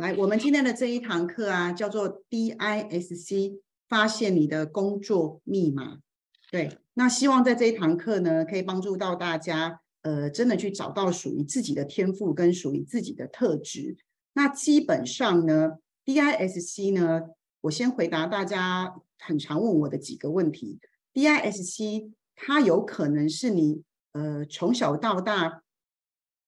来，我们今天的这一堂课啊，叫做 DISC，发现你的工作密码。对，那希望在这一堂课呢，可以帮助到大家，呃，真的去找到属于自己的天赋跟属于自己的特质。那基本上呢，DISC 呢，我先回答大家很常问我的几个问题。DISC 它有可能是你呃从小到大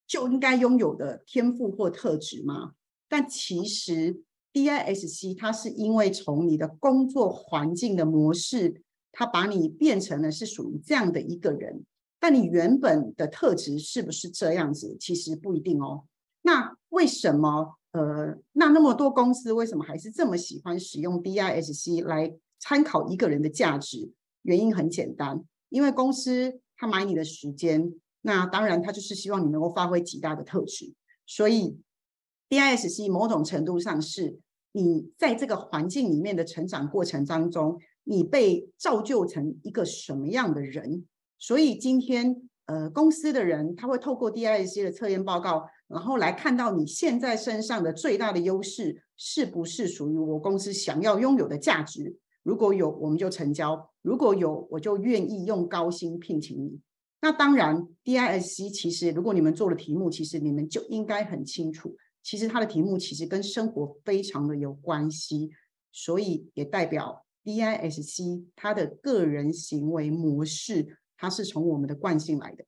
就应该拥有的天赋或特质吗？但其实 DISC 它是因为从你的工作环境的模式，它把你变成了是属于这样的一个人。但你原本的特质是不是这样子？其实不一定哦。那为什么呃，那那么多公司为什么还是这么喜欢使用 DISC 来参考一个人的价值？原因很简单，因为公司他买你的时间，那当然他就是希望你能够发挥极大的特质，所以。DISC 某种程度上是你在这个环境里面的成长过程当中，你被造就成一个什么样的人？所以今天呃，公司的人他会透过 DISC 的测验报告，然后来看到你现在身上的最大的优势是不是属于我公司想要拥有的价值？如果有，我们就成交；如果有，我就愿意用高薪聘请你。那当然，DISC 其实如果你们做了题目，其实你们就应该很清楚。其实它的题目其实跟生活非常的有关系，所以也代表 DISC 它的个人行为模式，它是从我们的惯性来的。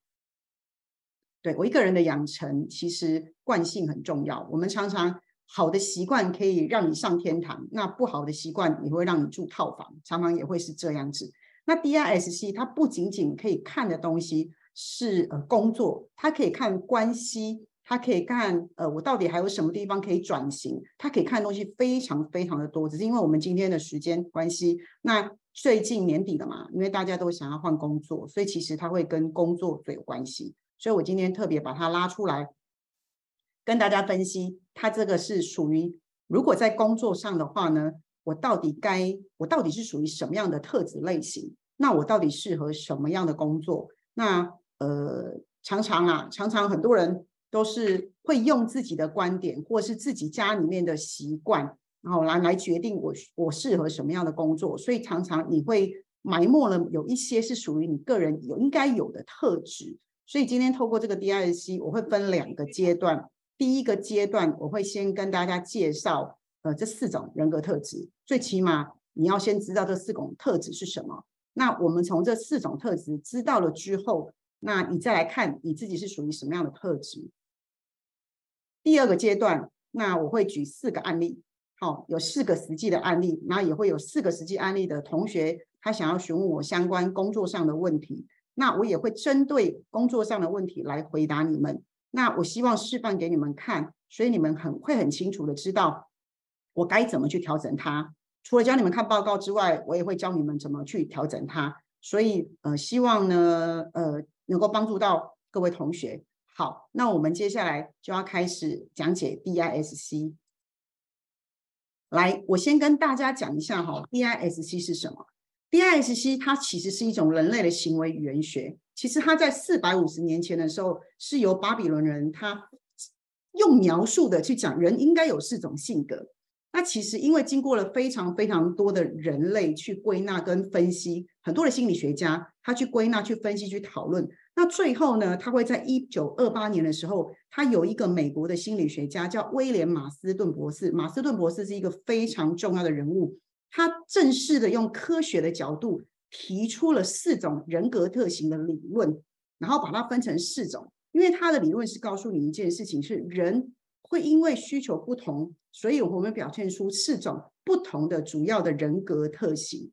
对我一个人的养成，其实惯性很重要。我们常常好的习惯可以让你上天堂，那不好的习惯也会让你住套房，常常也会是这样子。那 DISC 它不仅仅可以看的东西是呃工作，它可以看关系。他可以看，呃，我到底还有什么地方可以转型？他可以看的东西非常非常的多，只是因为我们今天的时间关系。那最近年底了嘛，因为大家都想要换工作，所以其实他会跟工作最有关系。所以我今天特别把它拉出来，跟大家分析，他这个是属于，如果在工作上的话呢，我到底该，我到底是属于什么样的特质类型？那我到底适合什么样的工作？那呃，常常啊，常常很多人。都是会用自己的观点，或是自己家里面的习惯，然后来来决定我我适合什么样的工作。所以常常你会埋没了有一些是属于你个人有应该有的特质。所以今天透过这个 D I C，我会分两个阶段。第一个阶段，我会先跟大家介绍呃这四种人格特质，最起码你要先知道这四种特质是什么。那我们从这四种特质知道了之后，那你再来看你自己是属于什么样的特质。第二个阶段，那我会举四个案例，好，有四个实际的案例，然后也会有四个实际案例的同学，他想要询问我相关工作上的问题，那我也会针对工作上的问题来回答你们。那我希望示范给你们看，所以你们很会很清楚的知道我该怎么去调整它。除了教你们看报告之外，我也会教你们怎么去调整它。所以，呃，希望呢，呃，能够帮助到各位同学。好，那我们接下来就要开始讲解 DISC。来，我先跟大家讲一下哈，DISC 是什么？DISC 它其实是一种人类的行为语言学。其实它在四百五十年前的时候，是由巴比伦人他用描述的去讲人应该有四种性格。那其实因为经过了非常非常多的人类去归纳跟分析，很多的心理学家他去归纳、去分析、去讨论。那最后呢，他会在一九二八年的时候，他有一个美国的心理学家叫威廉马斯顿博士。马斯顿博士是一个非常重要的人物，他正式的用科学的角度提出了四种人格特性的理论，然后把它分成四种。因为他的理论是告诉你一件事情：是人会因为需求不同，所以我们表现出四种不同的主要的人格特性。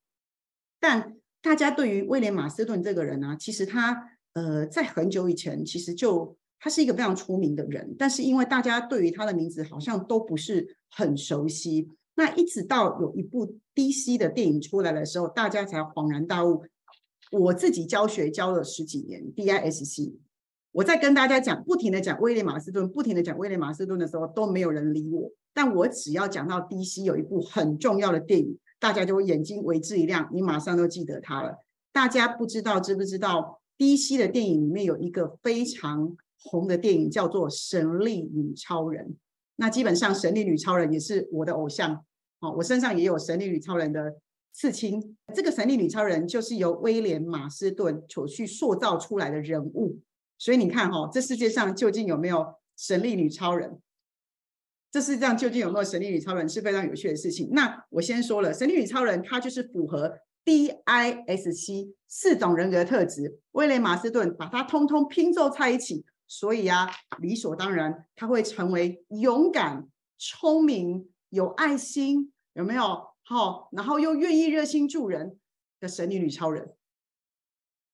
但大家对于威廉马斯顿这个人呢，其实他。呃，在很久以前，其实就他是一个非常出名的人，但是因为大家对于他的名字好像都不是很熟悉，那一直到有一部 DC 的电影出来的时候，大家才恍然大悟。我自己教学教了十几年 DISC，我在跟大家讲，不停的讲威廉马斯顿，不停的讲威廉马斯顿的时候，都没有人理我。但我只要讲到 DC 有一部很重要的电影，大家就会眼睛为之一亮，你马上都记得他了。大家不知道知不知道？DC 的电影里面有一个非常红的电影，叫做《神力女超人》。那基本上神力女超人也是我的偶像哦，我身上也有神力女超人的刺青。这个神力女超人就是由威廉马斯顿所去塑造出来的人物。所以你看哈，这世界上究竟有没有神力女超人？这世界上究竟有没有神力女超人是非常有趣的事情。那我先说了，神力女超人她就是符合 DISC 四种人格特质，威廉马斯顿把它通通拼凑在一起。所以啊，理所当然，他会成为勇敢、聪明、有爱心，有没有？好，然后又愿意热心助人的神力女超人，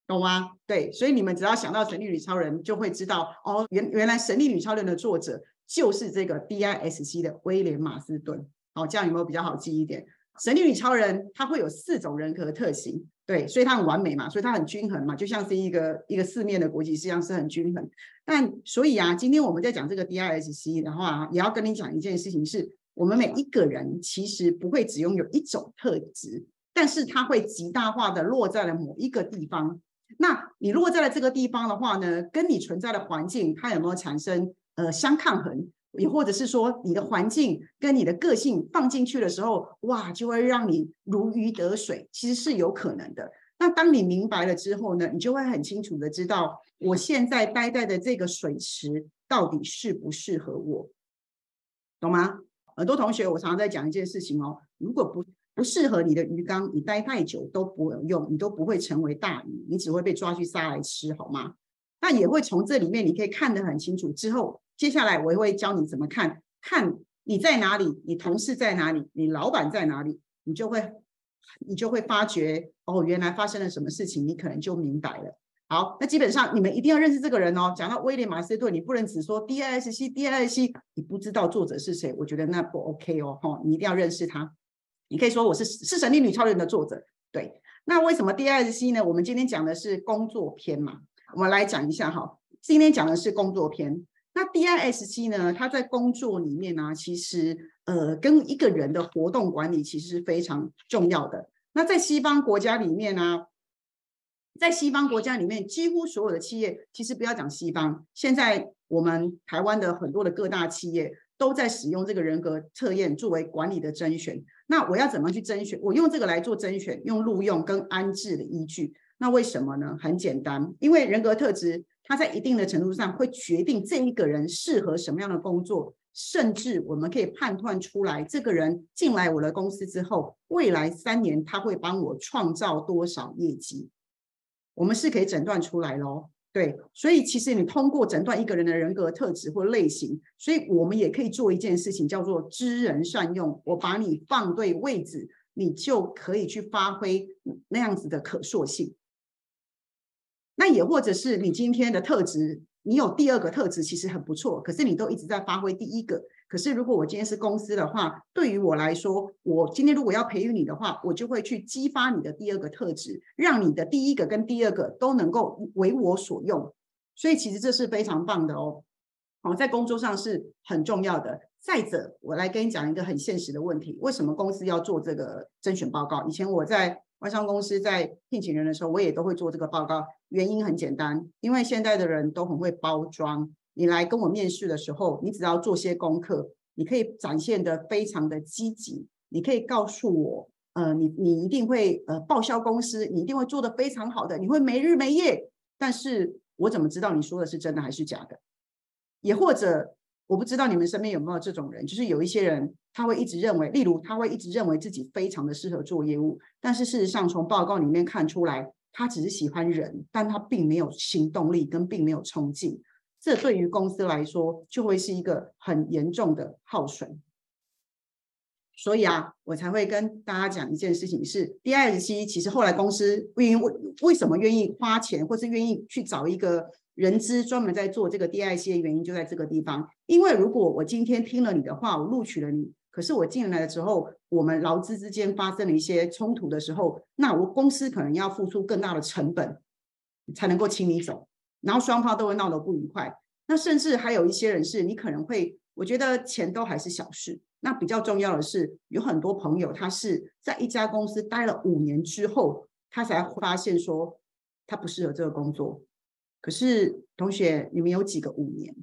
懂吗？对，所以你们只要想到神力女超人，就会知道哦，原原来神力女超人的作者就是这个 DISC 的威廉马斯顿。好，这样有没有比较好记一点？神力女超人她会有四种人格特性。对，所以它很完美嘛，所以它很均衡嘛，就像是一个一个四面的国旗，实际上，是很均衡。但所以啊，今天我们在讲这个 DISC 的话，也要跟你讲一件事情，是我们每一个人其实不会只拥有一种特质，但是它会极大化的落在了某一个地方。那你落在了这个地方的话呢，跟你存在的环境，它有没有产生呃相抗衡？也或者是说，你的环境跟你的个性放进去的时候，哇，就会让你如鱼得水，其实是有可能的。那当你明白了之后呢，你就会很清楚的知道，我现在待在的这个水池到底适不适合我，懂吗？很多同学，我常常在讲一件事情哦，如果不不适合你的鱼缸，你待太久都不用，你都不会成为大鱼，你只会被抓去杀来吃，好吗？那也会从这里面你可以看得很清楚之后。接下来我会教你怎么看，看你在哪里，你同事在哪里，你老板在哪里，你就会，你就会发觉哦，原来发生了什么事情，你可能就明白了。好，那基本上你们一定要认识这个人哦。讲到威廉马斯顿，你不能只说 DISC，DISC，你不知道作者是谁，我觉得那不 OK 哦。哈，你一定要认识他。你可以说我是是神力女超人的作者。对，那为什么 DISC 呢？我们今天讲的是工作篇嘛，我们来讲一下哈。今天讲的是工作篇。那 DISC 呢？它在工作里面呢，其实呃，跟一个人的活动管理其实是非常重要的。那在西方国家里面呢，在西方国家里面，几乎所有的企业，其实不要讲西方，现在我们台湾的很多的各大企业都在使用这个人格测验作为管理的甄选。那我要怎么去甄选？我用这个来做甄选，用录用跟安置的依据。那为什么呢？很简单，因为人格特质。他在一定的程度上会决定这一个人适合什么样的工作，甚至我们可以判断出来，这个人进来我的公司之后，未来三年他会帮我创造多少业绩，我们是可以诊断出来喽。对，所以其实你通过诊断一个人的人格特质或类型，所以我们也可以做一件事情，叫做知人善用。我把你放对位置，你就可以去发挥那样子的可塑性。那也或者是你今天的特质，你有第二个特质其实很不错，可是你都一直在发挥第一个。可是如果我今天是公司的话，对于我来说，我今天如果要培育你的话，我就会去激发你的第二个特质，让你的第一个跟第二个都能够为我所用。所以其实这是非常棒的哦，好，在工作上是很重要的。再者，我来跟你讲一个很现实的问题：为什么公司要做这个甄选报告？以前我在。外商公司在聘请人的时候，我也都会做这个报告。原因很简单，因为现在的人都很会包装。你来跟我面试的时候，你只要做些功课，你可以展现的非常的积极。你可以告诉我，呃，你你一定会呃报销公司，你一定会做的非常好的，你会没日没夜。但是我怎么知道你说的是真的还是假的？也或者？我不知道你们身边有没有这种人，就是有一些人他会一直认为，例如他会一直认为自己非常的适合做业务，但是事实上从报告里面看出来，他只是喜欢人，但他并没有行动力跟并没有冲劲，这对于公司来说就会是一个很严重的耗损。所以啊，我才会跟大家讲一件事情是，DISC 其实后来公司愿意为为什么愿意花钱，或是愿意去找一个。人资专门在做这个 DIC 的原因就在这个地方，因为如果我今天听了你的话，我录取了你，可是我进来的时候，我们劳资之间发生了一些冲突的时候，那我公司可能要付出更大的成本才能够请你走，然后双方都会闹得不愉快。那甚至还有一些人是你可能会，我觉得钱都还是小事，那比较重要的是，有很多朋友他是在一家公司待了五年之后，他才发现说他不适合这个工作。可是同学，你们有几个五年？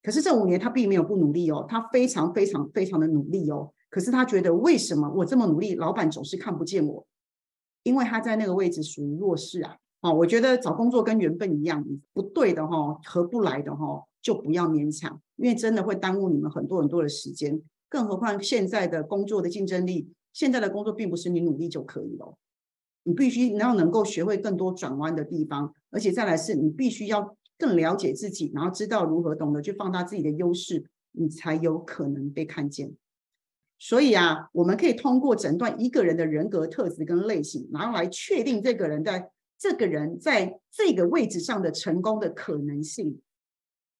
可是这五年他并没有不努力哦，他非常非常非常的努力哦。可是他觉得为什么我这么努力，老板总是看不见我？因为他在那个位置属于弱势啊。哦，我觉得找工作跟缘分一样，不对的哈，合不来的哈，就不要勉强，因为真的会耽误你们很多很多的时间。更何况现在的工作的竞争力，现在的工作并不是你努力就可以了，你必须要能够学会更多转弯的地方，而且再来是你必须要更了解自己，然后知道如何懂得去放大自己的优势，你才有可能被看见。所以啊，我们可以通过诊断一个人的人格特质跟类型，然后来确定这个人在。这个人在这个位置上的成功的可能性，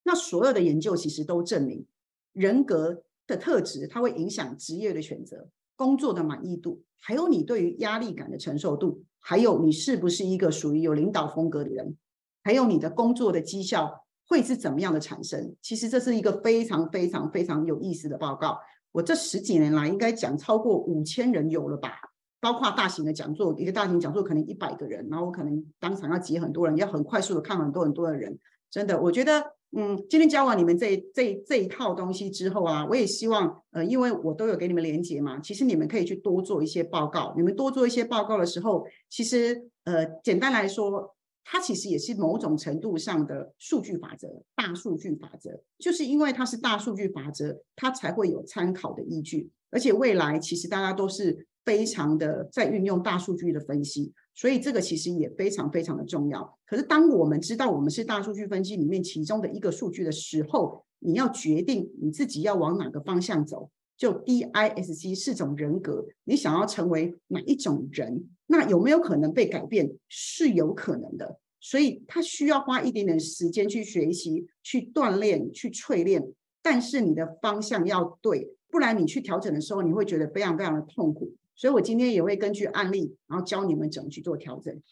那所有的研究其实都证明，人格的特质它会影响职业的选择、工作的满意度，还有你对于压力感的承受度，还有你是不是一个属于有领导风格的人，还有你的工作的绩效会是怎么样的产生。其实这是一个非常非常非常有意思的报告。我这十几年来应该讲超过五千人有了吧。包括大型的讲座，一个大型讲座可能一百个人，然后我可能当场要挤很多人，要很快速的看很多很多的人。真的，我觉得，嗯，今天教完你们这这这一套东西之后啊，我也希望，呃，因为我都有给你们连接嘛，其实你们可以去多做一些报告。你们多做一些报告的时候，其实，呃，简单来说，它其实也是某种程度上的数据法则，大数据法则，就是因为它是大数据法则，它才会有参考的依据，而且未来其实大家都是。非常的在运用大数据的分析，所以这个其实也非常非常的重要。可是当我们知道我们是大数据分析里面其中的一个数据的时候，你要决定你自己要往哪个方向走。就 DISC 四种人格，你想要成为哪一种人？那有没有可能被改变？是有可能的。所以他需要花一点点时间去学习、去锻炼、去淬炼。但是你的方向要对，不然你去调整的时候，你会觉得非常非常的痛苦。所以我今天也会根据案例，然后教你们怎么去做调整。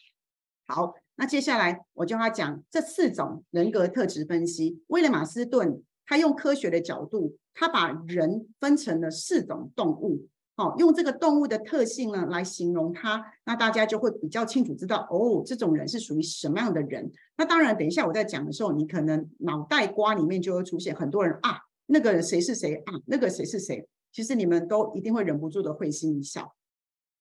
好，那接下来我教他讲这四种人格特质分析。威廉马斯顿他用科学的角度，他把人分成了四种动物，好，用这个动物的特性呢来形容他，那大家就会比较清楚知道哦，这种人是属于什么样的人。那当然，等一下我在讲的时候，你可能脑袋瓜里面就会出现很多人啊，那个谁是谁啊，那个谁是谁。其实你们都一定会忍不住的会心一笑。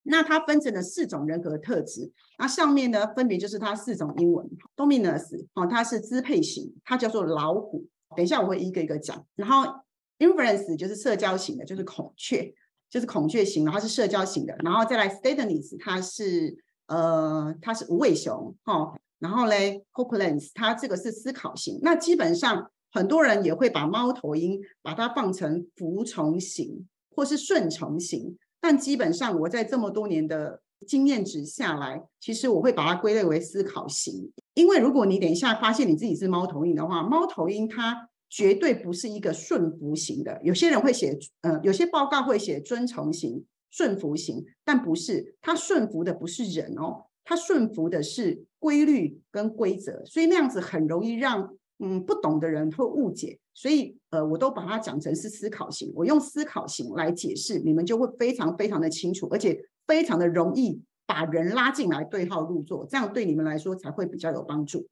那它分成了四种人格特质，那上面呢分别就是它四种英文，Dominus 哦，它是支配型，它叫做老虎。等一下我会一个一个讲。然后 Influence 就是社交型的，就是孔雀，就是孔雀型，然后是社交型的。然后再来 Steadiness，它是呃它是无尾熊哈。然后嘞 Hopeless，它这个是思考型。那基本上很多人也会把猫头鹰把它放成服从型或是顺从型。但基本上，我在这么多年的经验值下来，其实我会把它归类为思考型。因为如果你等一下发现你自己是猫头鹰的话，猫头鹰它绝对不是一个顺服型的。有些人会写，呃，有些报告会写遵从型、顺服型，但不是，它顺服的不是人哦，它顺服的是规律跟规则，所以那样子很容易让。嗯，不懂的人会误解，所以呃，我都把它讲成是思考型。我用思考型来解释，你们就会非常非常的清楚，而且非常的容易把人拉进来对号入座，这样对你们来说才会比较有帮助。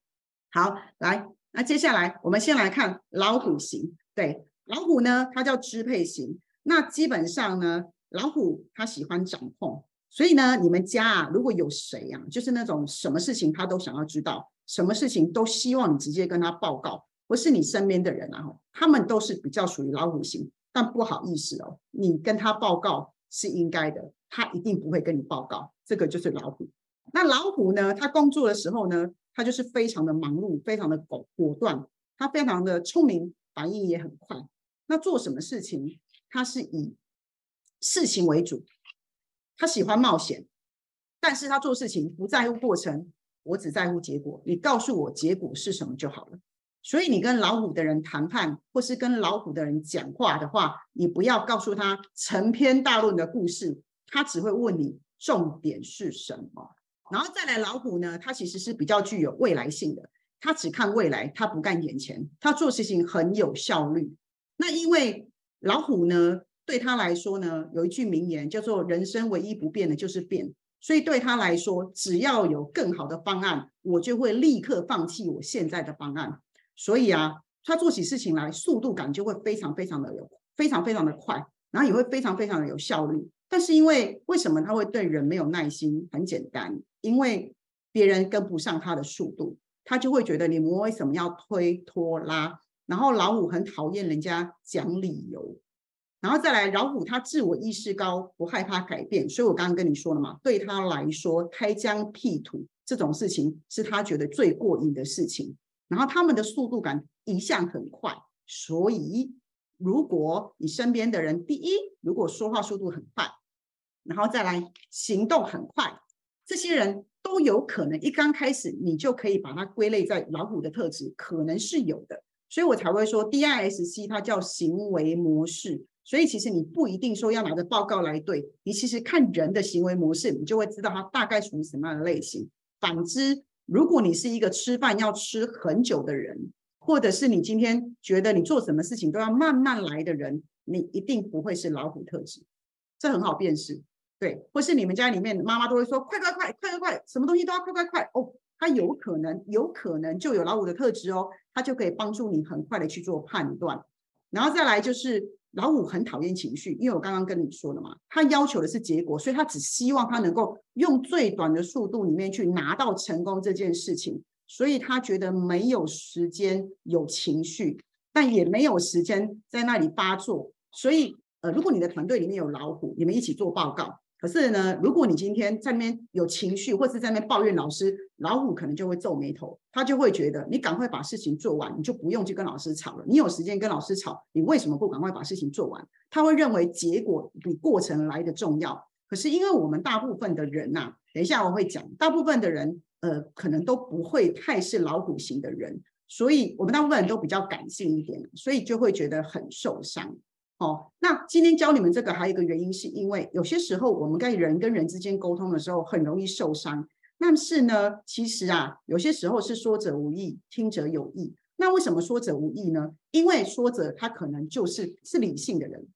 好，来，那接下来我们先来看老虎型。对，老虎呢，它叫支配型。那基本上呢，老虎它喜欢掌控，所以呢，你们家啊，如果有谁呀，就是那种什么事情他都想要知道。什么事情都希望你直接跟他报告，不是你身边的人啊，他们都是比较属于老虎型，但不好意思哦，你跟他报告是应该的，他一定不会跟你报告，这个就是老虎。那老虎呢，他工作的时候呢，他就是非常的忙碌，非常的果果断，他非常的聪明，反应也很快。那做什么事情，他是以事情为主，他喜欢冒险，但是他做事情不在乎过程。我只在乎结果，你告诉我结果是什么就好了。所以你跟老虎的人谈判，或是跟老虎的人讲话的话，你不要告诉他成篇大论的故事，他只会问你重点是什么。然后再来，老虎呢，它其实是比较具有未来性的，他只看未来，他不干眼前，他做事情很有效率。那因为老虎呢，对他来说呢，有一句名言叫做“人生唯一不变的就是变”。所以对他来说，只要有更好的方案，我就会立刻放弃我现在的方案。所以啊，他做起事情来速度感就会非常非常的有，非常非常的快，然后也会非常非常的有效率。但是因为为什么他会对人没有耐心？很简单，因为别人跟不上他的速度，他就会觉得你们为什么要推拖拉？然后老虎很讨厌人家讲理由，然后再来老虎他自我意识高，不害怕改变，所以我刚刚跟你说了嘛，对他来说开疆辟土这种事情是他觉得最过瘾的事情。然后他们的速度感一向很快，所以如果你身边的人，第一，如果说话速度很快。然后再来行动很快，这些人都有可能一刚开始你就可以把它归类在老虎的特质，可能是有的，所以我才会说 DISC 它叫行为模式。所以其实你不一定说要拿着报告来对，你其实看人的行为模式，你就会知道他大概属于什么样的类型。反之，如果你是一个吃饭要吃很久的人，或者是你今天觉得你做什么事情都要慢慢来的人，你一定不会是老虎特质，这很好辨识。对，或是你们家里面妈妈都会说快快快快快快，什么东西都要快快快哦。他有可能有可能就有老虎的特质哦，他就可以帮助你很快的去做判断。然后再来就是老虎很讨厌情绪，因为我刚刚跟你说了嘛，他要求的是结果，所以他只希望他能够用最短的速度里面去拿到成功这件事情，所以他觉得没有时间有情绪，但也没有时间在那里发作。所以呃，如果你的团队里面有老虎，你们一起做报告。可是呢，如果你今天在那边有情绪，或是在那边抱怨老师，老虎可能就会皱眉头，他就会觉得你赶快把事情做完，你就不用去跟老师吵了。你有时间跟老师吵，你为什么不赶快把事情做完？他会认为结果比过程来的重要。可是因为我们大部分的人呐，等一下我会讲，大部分的人呃，可能都不会太是老虎型的人，所以我们大部分人都比较感性一点，所以就会觉得很受伤。哦，那今天教你们这个还有一个原因，是因为有些时候我们在人跟人之间沟通的时候，很容易受伤。但是呢，其实啊，有些时候是说者无意，听者有意。那为什么说者无意呢？因为说者他可能就是是理性的人，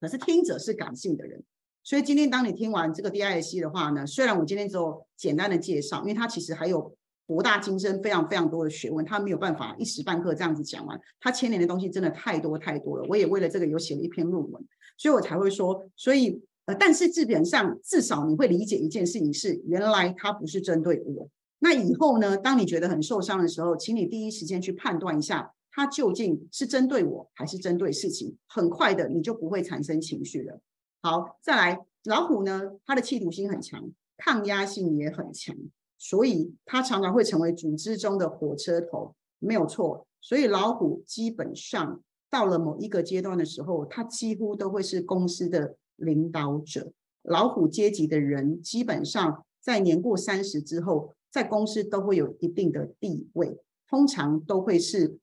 可是听者是感性的人。所以今天当你听完这个 D I C 的话呢，虽然我今天只有简单的介绍，因为它其实还有。博大精深，非常非常多的学问，他没有办法一时半刻这样子讲完。他牵连的东西真的太多太多了。我也为了这个有写了一篇论文，所以我才会说，所以呃，但是基本上至少你会理解一件事情是，原来他不是针对我。那以后呢，当你觉得很受伤的时候，请你第一时间去判断一下，他究竟是针对我还是针对事情。很快的，你就不会产生情绪了。好，再来，老虎呢，它的企图心很强，抗压性也很强。所以它常常会成为组织中的火车头，没有错。所以老虎基本上到了某一个阶段的时候，它几乎都会是公司的领导者。老虎阶级的人基本上在年过三十之后，在公司都会有一定的地位，通常都会是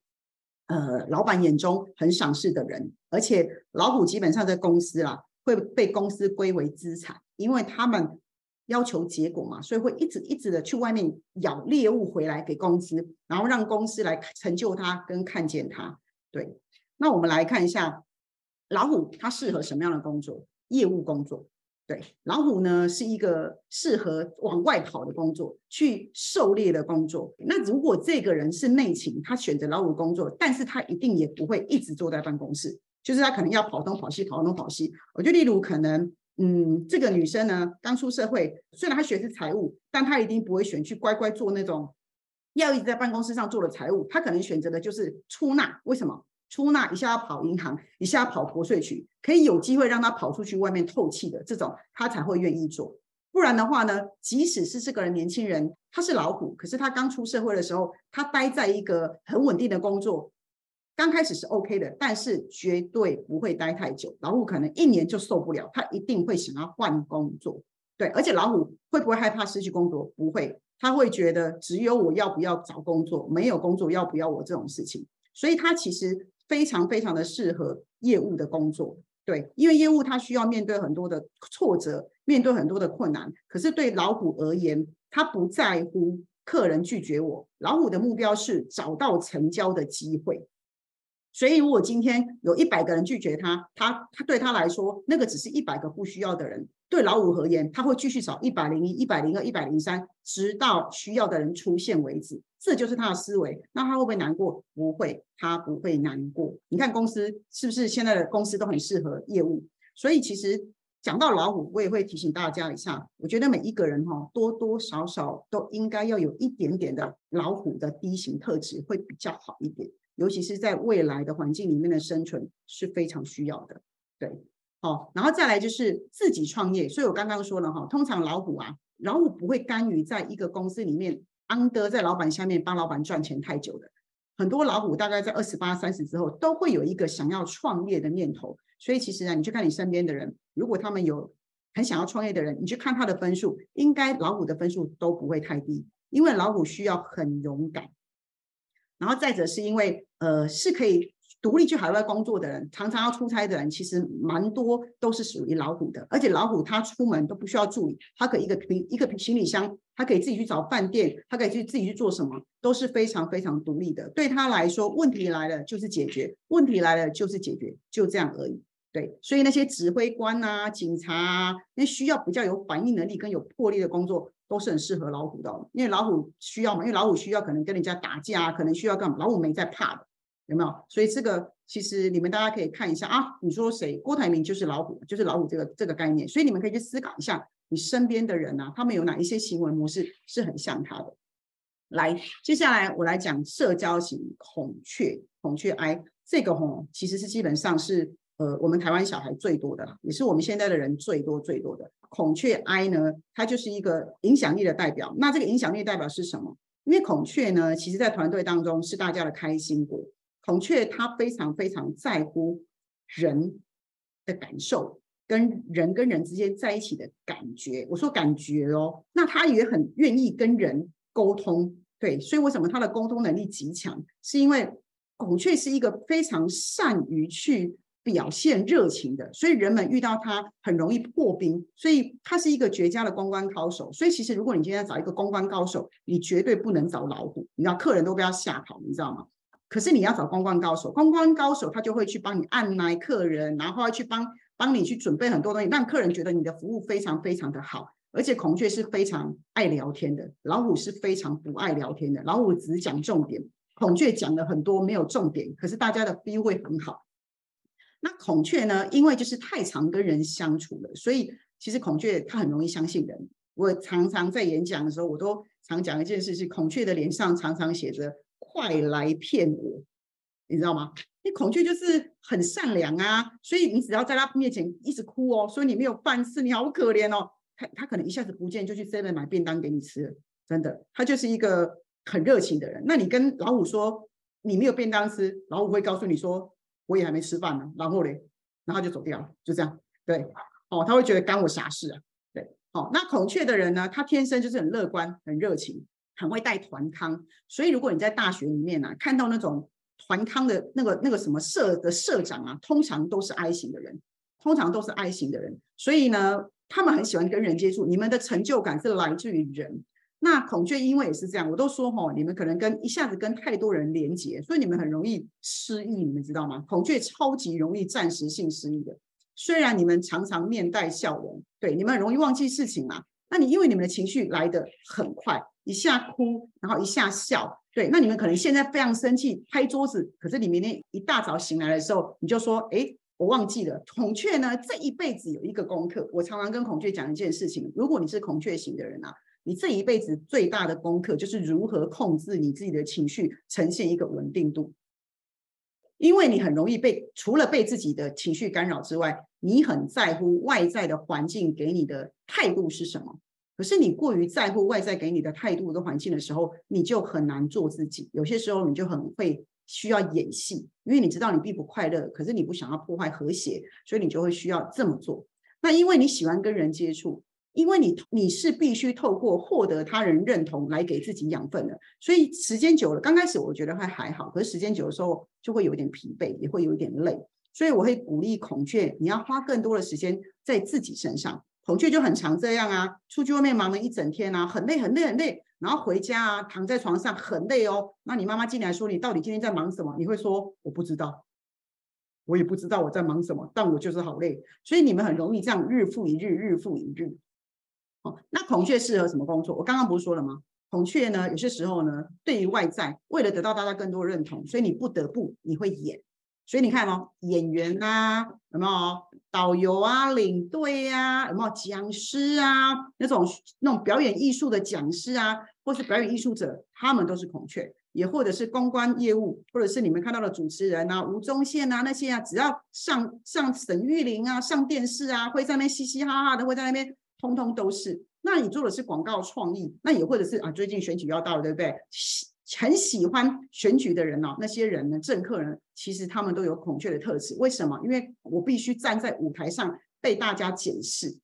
呃老板眼中很赏识的人。而且老虎基本上在公司啦会被公司归为资产，因为他们。要求结果嘛，所以会一直一直的去外面咬猎物回来给公司，然后让公司来成就他跟看见他。对，那我们来看一下老虎，它适合什么样的工作？业务工作。对，老虎呢是一个适合往外跑的工作，去狩猎的工作。那如果这个人是内勤，他选择老虎工作，但是他一定也不会一直坐在办公室，就是他可能要跑东跑西，跑东跑西。我就例如可能。嗯，这个女生呢，刚出社会，虽然她学的是财务，但她一定不会选去乖乖做那种要一直在办公室上做的财务。她可能选择的就是出纳。为什么？出纳一下要跑银行，一下要跑国税局，可以有机会让她跑出去外面透气的这种，她才会愿意做。不然的话呢，即使是这个人年轻人，他是老虎，可是他刚出社会的时候，他待在一个很稳定的工作。刚开始是 OK 的，但是绝对不会待太久。老虎可能一年就受不了，他一定会想要换工作。对，而且老虎会不会害怕失去工作？不会，他会觉得只有我要不要找工作，没有工作要不要我这种事情。所以他其实非常非常的适合业务的工作。对，因为业务他需要面对很多的挫折，面对很多的困难。可是对老虎而言，他不在乎客人拒绝我。老虎的目标是找到成交的机会。所以如果今天有一百个人拒绝他，他他对他来说，那个只是一百个不需要的人。对老五而言，他会继续找一百零一、一百零二、一百零三，直到需要的人出现为止。这就是他的思维。那他会不会难过？不会，他不会难过。你看公司是不是现在的公司都很适合业务？所以其实讲到老虎，我也会提醒大家一下。我觉得每一个人哈，多多少少都应该要有一点点的老虎的低型特质，会比较好一点。尤其是在未来的环境里面的生存是非常需要的。对。好，然后再来就是自己创业，所以我刚刚说了哈，通常老虎啊，老虎不会甘于在一个公司里面安得在老板下面帮老板赚钱太久的，很多老虎大概在二十八、三十之后都会有一个想要创业的念头，所以其实啊，你去看你身边的人，如果他们有很想要创业的人，你去看他的分数，应该老虎的分数都不会太低，因为老虎需要很勇敢，然后再者是因为呃是可以。独立去海外工作的人，常常要出差的人，其实蛮多都是属于老虎的。而且老虎他出门都不需要助理，他可以一个平一个行李箱，他可以自己去找饭店，他可以去自己去做什么，都是非常非常独立的。对他来说，问题来了就是解决，问题来了就是解决，就这样而已。对，所以那些指挥官啊、警察啊，那需要比较有反应能力跟有魄力的工作，都是很适合老虎的。因为老虎需要嘛，因为老虎需要可能跟人家打架，可能需要干嘛？老虎没在怕的。有没有？所以这个其实你们大家可以看一下啊。你说谁？郭台铭就是老虎，就是老虎这个这个概念。所以你们可以去思考一下，你身边的人啊，他们有哪一些行为模式是很像他的？来，接下来我来讲社交型孔雀，孔雀 I 这个吼，其实是基本上是呃我们台湾小孩最多的，也是我们现在的人最多最多的。孔雀 I 呢，它就是一个影响力的代表。那这个影响力代表是什么？因为孔雀呢，其实在团队当中是大家的开心果。孔雀它非常非常在乎人的感受，跟人跟人之间在一起的感觉。我说感觉哦，那它也很愿意跟人沟通。对，所以为什么它的沟通能力极强？是因为孔雀是一个非常善于去表现热情的，所以人们遇到他很容易破冰。所以他是一个绝佳的公关高手。所以其实如果你今天找一个公关高手，你绝对不能找老虎，你知道客人都不要吓跑，你知道吗？可是你要找公关高手，公关高手他就会去帮你按耐客人，然后去帮帮你去准备很多东西，让客人觉得你的服务非常非常的好。而且孔雀是非常爱聊天的，老虎是非常不爱聊天的。老虎只讲重点，孔雀讲了很多没有重点，可是大家的 feel 会很好。那孔雀呢？因为就是太常跟人相处了，所以其实孔雀它很容易相信人。我常常在演讲的时候，我都常讲一件事，是孔雀的脸上常常写着。快来骗我，你知道吗？那孔雀就是很善良啊，所以你只要在他面前一直哭哦，说你没有饭吃，你好可怜哦。他他可能一下子不见，就去 seven 买便当给你吃，真的，他就是一个很热情的人。那你跟老虎说你没有便当吃，老虎会告诉你说我也还没吃饭呢，然后嘞，然后就走掉了，就这样。对，哦，他会觉得干我啥事啊？对，好，那孔雀的人呢，他天生就是很乐观、很热情。很会带团康，所以如果你在大学里面呢，看到那种团康的那个那个什么社的社长啊，通常都是 I 型的人，通常都是 I 型的人，所以呢，他们很喜欢跟人接触。你们的成就感是来自于人。那孔雀因为也是这样，我都说吼，你们可能跟一下子跟太多人连接，所以你们很容易失忆，你们知道吗？孔雀超级容易暂时性失忆的，虽然你们常常面带笑容，对，你们很容易忘记事情嘛。那你因为你们的情绪来得很快。一下哭，然后一下笑，对，那你们可能现在非常生气，拍桌子。可是你明天一大早醒来的时候，你就说：“哎，我忘记了。”孔雀呢，这一辈子有一个功课。我常常跟孔雀讲一件事情：如果你是孔雀型的人啊，你这一辈子最大的功课就是如何控制你自己的情绪，呈现一个稳定度。因为你很容易被除了被自己的情绪干扰之外，你很在乎外在的环境给你的态度是什么。可是你过于在乎外在给你的态度跟环境的时候，你就很难做自己。有些时候你就很会需要演戏，因为你知道你并不快乐，可是你不想要破坏和谐，所以你就会需要这么做。那因为你喜欢跟人接触，因为你你是必须透过获得他人认同来给自己养分的，所以时间久了，刚开始我觉得还还好，可是时间久的时候就会有点疲惫，也会有点累。所以我会鼓励孔雀，你要花更多的时间在自己身上。孔雀就很常这样啊，出去外面忙了一整天啊，很累很累很累，然后回家啊，躺在床上很累哦。那你妈妈进来说你到底今天在忙什么？你会说我不知道，我也不知道我在忙什么，但我就是好累。所以你们很容易这样日复一日，日复一日。哦，那孔雀适合什么工作？我刚刚不是说了吗？孔雀呢，有些时候呢，对于外在，为了得到大家更多认同，所以你不得不你会演。所以你看哦，演员啊，有没有导游啊、领队啊，有没有讲师啊？那种那种表演艺术的讲师啊，或是表演艺术者，他们都是孔雀，也或者是公关业务，或者是你们看到的主持人啊，吴宗宪啊那些啊，只要上上沈玉玲啊，上电视啊，会在那边嘻嘻哈哈的，会在那边，通通都是。那你做的是广告创意，那也或者是啊，最近选举要到了，对不对？很喜欢选举的人哦，那些人呢，政客人，其实他们都有孔雀的特质。为什么？因为我必须站在舞台上被大家检视。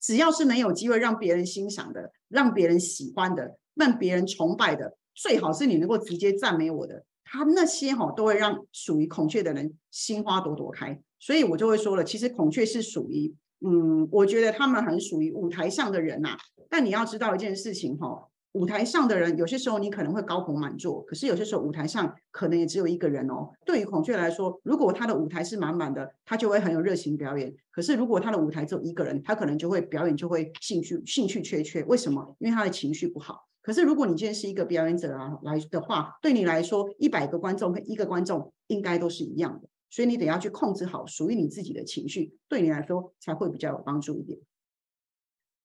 只要是能有机会让别人欣赏的，让别人喜欢的，让别人崇拜的，最好是你能够直接赞美我的，他那些哈都会让属于孔雀的人心花朵朵开。所以我就会说了，其实孔雀是属于，嗯，我觉得他们很属于舞台上的人呐。但你要知道一件事情哈。舞台上的人，有些时候你可能会高朋满座，可是有些时候舞台上可能也只有一个人哦。对于孔雀来说，如果他的舞台是满满的，他就会很有热情表演。可是如果他的舞台只有一个人，他可能就会表演就会兴趣兴趣缺缺。为什么？因为他的情绪不好。可是如果你今天是一个表演者啊来的话，对你来说，一百个观众跟一个观众应该都是一样的。所以你得要去控制好属于你自己的情绪，对你来说才会比较有帮助一点。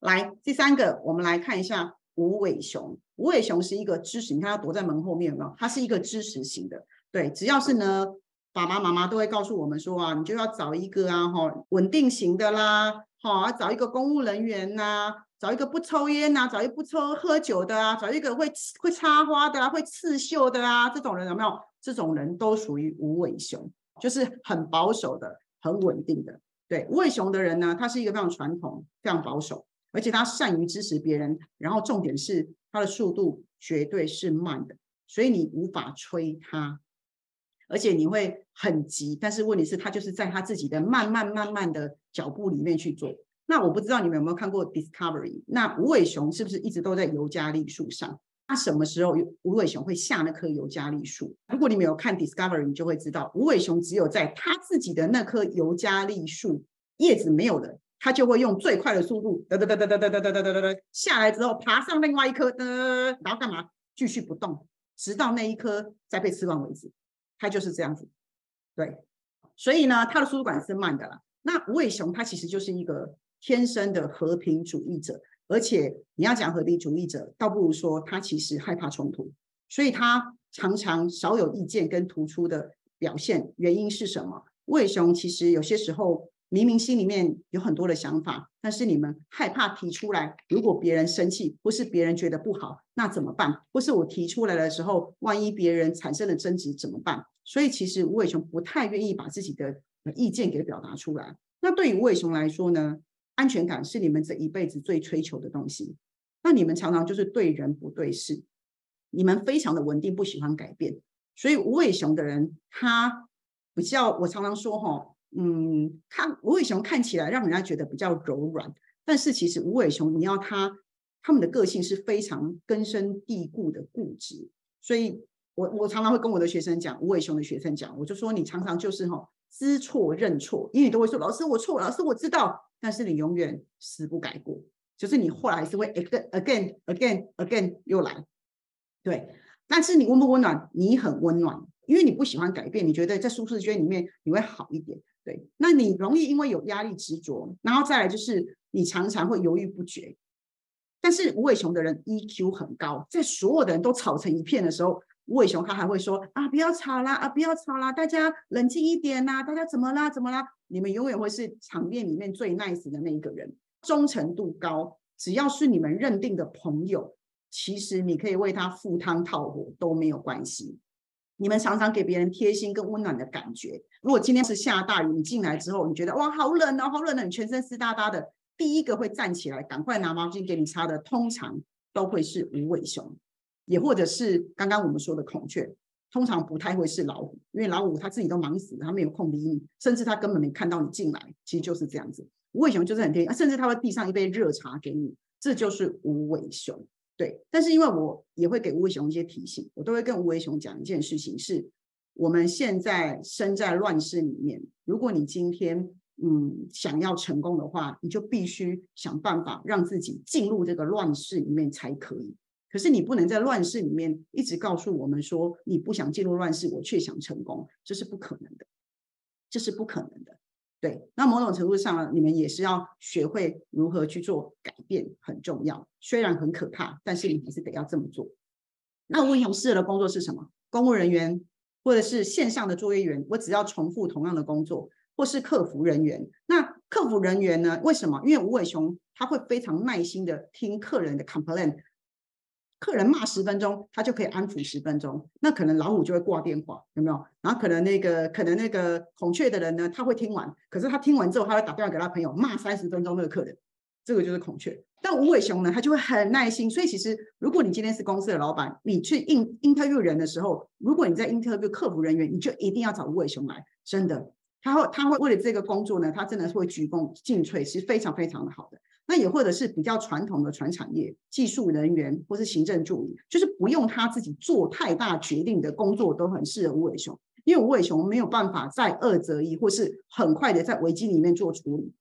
来，第三个，我们来看一下。无尾熊，无尾熊是一个知识，你看它躲在门后面有？它是一个知识型的。对，只要是呢，爸爸妈妈都会告诉我们说啊，你就要找一个啊，哈，稳定型的啦，好，找一个公务人员呐，找一个不抽烟呐，找一个不抽喝酒的啊，找一个会会插花的啊，会刺绣的啊，这种人有没有？这种人都属于无尾熊，就是很保守的，很稳定的。对，无尾熊的人呢，他是一个非常传统，非常保守。而且他善于支持别人，然后重点是他的速度绝对是慢的，所以你无法催他，而且你会很急。但是问题是，他就是在他自己的慢慢慢慢的脚步里面去做。那我不知道你们有没有看过 Discovery？那无尾熊是不是一直都在尤加利树上？他什么时候无尾熊会下那棵尤加利树？如果你没有看 Discovery，你就会知道，无尾熊只有在他自己的那棵尤加利树叶子没有了。它就会用最快的速度，哒哒哒哒哒哒哒哒哒哒哒下来之后，爬上另外一颗，的，然后干嘛？继续不动，直到那一颗再被吃完为止。它就是这样子，对。所以呢，它的速度感是慢的啦。那无尾熊它其实就是一个天生的和平主义者，而且你要讲和平主义者，倒不如说他其实害怕冲突，所以他常常少有意见跟突出的表现。原因是什么？无尾熊其实有些时候。明明心里面有很多的想法，但是你们害怕提出来。如果别人生气，或是别人觉得不好，那怎么办？或是我提出来的时候，万一别人产生了争执怎么办？所以其实无尾熊不太愿意把自己的意见给表达出来。那对于无尾熊来说呢？安全感是你们这一辈子最追求的东西。那你们常常就是对人不对事，你们非常的稳定，不喜欢改变。所以无尾熊的人，他比较，我常常说哈。嗯，看无尾熊看起来让人家觉得比较柔软，但是其实无尾熊你要他，他们的个性是非常根深蒂固的固执。所以我我常常会跟我的学生讲，无尾熊的学生讲，我就说你常常就是哈知错认错，因为你都会说老师我错了，老师我知道，但是你永远死不改过，就是你后来还是会 again again again again 又来，对，但是你温不温暖？你很温暖，因为你不喜欢改变，你觉得在舒适圈里面你会好一点。对，那你容易因为有压力执着，然后再来就是你常常会犹豫不决。但是无尾熊的人 EQ 很高，在所有的人都吵成一片的时候，无尾熊他还会说啊，不要吵啦，啊，不要吵啦，大家冷静一点呐，大家怎么啦，怎么啦？你们永远会是场面里面最 nice 的那一个人，忠诚度高，只要是你们认定的朋友，其实你可以为他赴汤蹈火都没有关系。你们常常给别人贴心跟温暖的感觉。如果今天是下大雨，你进来之后，你觉得哇好冷哦，好冷哦，你全身湿哒哒的，第一个会站起来赶快拿毛巾给你擦的，通常都会是无尾熊，也或者是刚刚我们说的孔雀。通常不太会是老虎，因为老虎他自己都忙死了，他没有空理你，甚至他根本没看到你进来，其实就是这样子。无尾熊就是很贴心，甚至他会递上一杯热茶给你，这就是无尾熊。对，但是因为我也会给无尾熊一些提醒，我都会跟无尾熊讲一件事情：是我们现在身在乱世里面，如果你今天嗯想要成功的话，你就必须想办法让自己进入这个乱世里面才可以。可是你不能在乱世里面一直告诉我们说你不想进入乱世，我却想成功，这是不可能的，这是不可能的。对，那某种程度上，你们也是要学会如何去做改变，很重要。虽然很可怕，但是你还是得要这么做。那我想适合的工作是什么？公务人员，或者是线上的作业员，我只要重复同样的工作，或是客服人员。那客服人员呢？为什么？因为吴伟雄他会非常耐心的听客人的 complaint。客人骂十分钟，他就可以安抚十分钟。那可能老虎就会挂电话，有没有？然后可能那个可能那个孔雀的人呢，他会听完，可是他听完之后，他会打电话给他朋友骂三十分钟那个客人。这个就是孔雀。但无尾熊呢，他就会很耐心。所以其实，如果你今天是公司的老板，你去应 interview 人的时候，如果你在 interview 客服人员，你就一定要找无尾熊来。真的，他会他会为了这个工作呢，他真的是会鞠躬尽瘁，是非常非常的好的。那也或者是比较传统的传产业技术人员或是行政助理，就是不用他自己做太大决定的工作，都很适合吴伟雄，因为吴伟雄没有办法在二择一，或是很快的在危机里面做处理，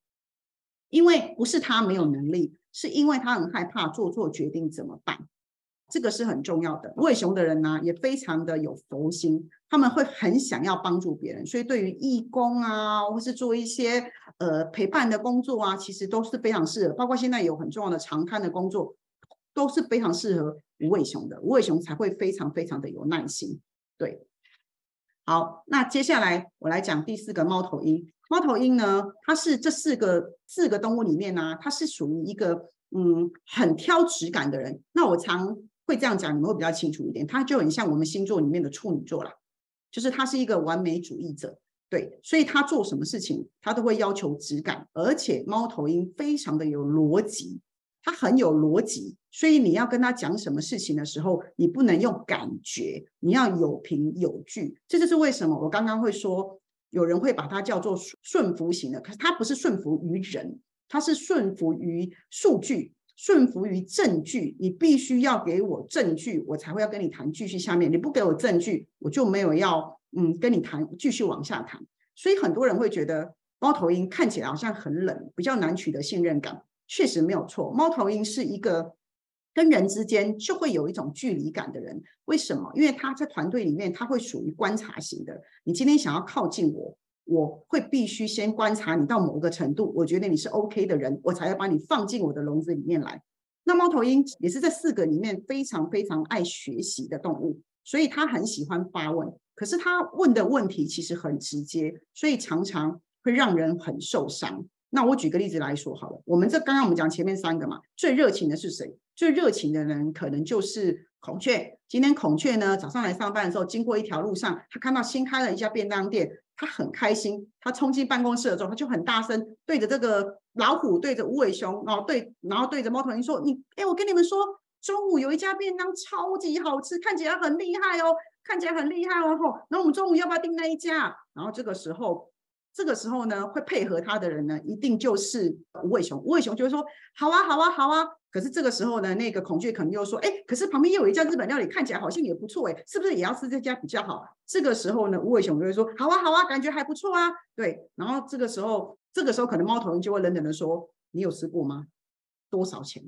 因为不是他没有能力，是因为他很害怕做错决定怎么办。这个是很重要的。尾熊的人呢，也非常的有佛心，他们会很想要帮助别人，所以对于义工啊，或是做一些呃陪伴的工作啊，其实都是非常适合。包括现在有很重要的长刊的工作，都是非常适合无尾熊的。无尾熊才会非常非常的有耐心。对，好，那接下来我来讲第四个猫头鹰。猫头鹰呢，它是这四个四个动物里面呢，它是属于一个嗯很挑质感的人。那我常会这样讲，你们会比较清楚一点。他就很像我们星座里面的处女座啦，就是他是一个完美主义者，对，所以他做什么事情，他都会要求质感。而且猫头鹰非常的有逻辑，他很有逻辑，所以你要跟他讲什么事情的时候，你不能用感觉，你要有凭有据。这就是为什么我刚刚会说，有人会把它叫做顺服型的，可是他不是顺服于人，他是顺服于数据。顺服于证据，你必须要给我证据，我才会要跟你谈继续下面。你不给我证据，我就没有要嗯跟你谈继续往下谈。所以很多人会觉得猫头鹰看起来好像很冷，比较难取得信任感。确实没有错，猫头鹰是一个跟人之间就会有一种距离感的人。为什么？因为他在团队里面，他会属于观察型的。你今天想要靠近我。我会必须先观察你到某个程度，我觉得你是 OK 的人，我才要把你放进我的笼子里面来。那猫头鹰也是这四个里面非常非常爱学习的动物，所以它很喜欢发问。可是它问的问题其实很直接，所以常常会让人很受伤。那我举个例子来说好了，我们这刚刚我们讲前面三个嘛，最热情的是谁？最热情的人可能就是孔雀。今天孔雀呢早上来上班的时候，经过一条路上，他看到新开了一家便当店。他很开心，他冲进办公室的时候，他就很大声对着这个老虎，对着无尾熊，然后对，然后对着猫头鹰说：“你，哎，我跟你们说，中午有一家便当超级好吃，看起来很厉害哦，看起来很厉害哦。吼，那我们中午要不要订那一家？然后这个时候，这个时候呢，会配合他的人呢，一定就是无尾熊。无尾熊就会说：好啊，好啊，好啊。可是这个时候呢，那个孔雀可能又说：“哎，可是旁边又有一家日本料理，看起来好像也不错，哎，是不是也要吃这家比较好？”这个时候呢，无尾熊就会说：“好啊，好啊，感觉还不错啊。”对，然后这个时候，这个时候可能猫头鹰就会冷冷的说：“你有吃过吗？多少钱？”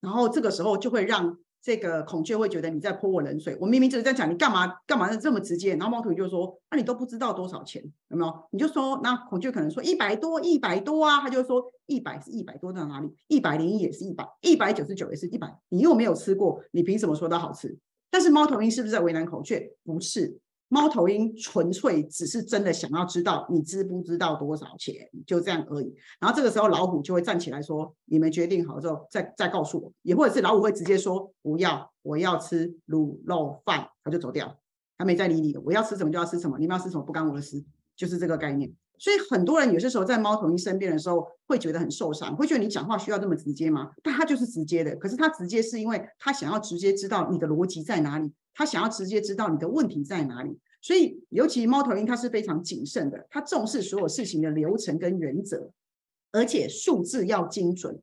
然后这个时候就会让。这个孔雀会觉得你在泼我冷水，我明明就是在讲你干嘛干嘛的这么直接，然后猫头鹰就说，那你都不知道多少钱，有没有？你就说，那孔雀可能说一百多，一百多啊，他就说一百是一百多在哪里？一百零一也是一百，一百九十九也是一百，你又没有吃过，你凭什么说它好吃？但是猫头鹰是不是在为难孔雀？不是。猫头鹰纯粹只是真的想要知道你知不知道多少钱，就这样而已。然后这个时候老虎就会站起来说：“你们决定好之后再再告诉我。”也或者是老虎会直接说：“不要，我要吃卤肉饭。”他就走掉，他没再理你了。我要吃什么就要吃什么，你们要吃什么不干我的事，就是这个概念。所以很多人有些时候在猫头鹰身边的时候会觉得很受伤，会觉得你讲话需要这么直接吗？但他就是直接的。可是他直接是因为他想要直接知道你的逻辑在哪里。他想要直接知道你的问题在哪里。所以，尤其猫头鹰，它是非常谨慎的，它重视所有事情的流程跟原则，而且数字要精准。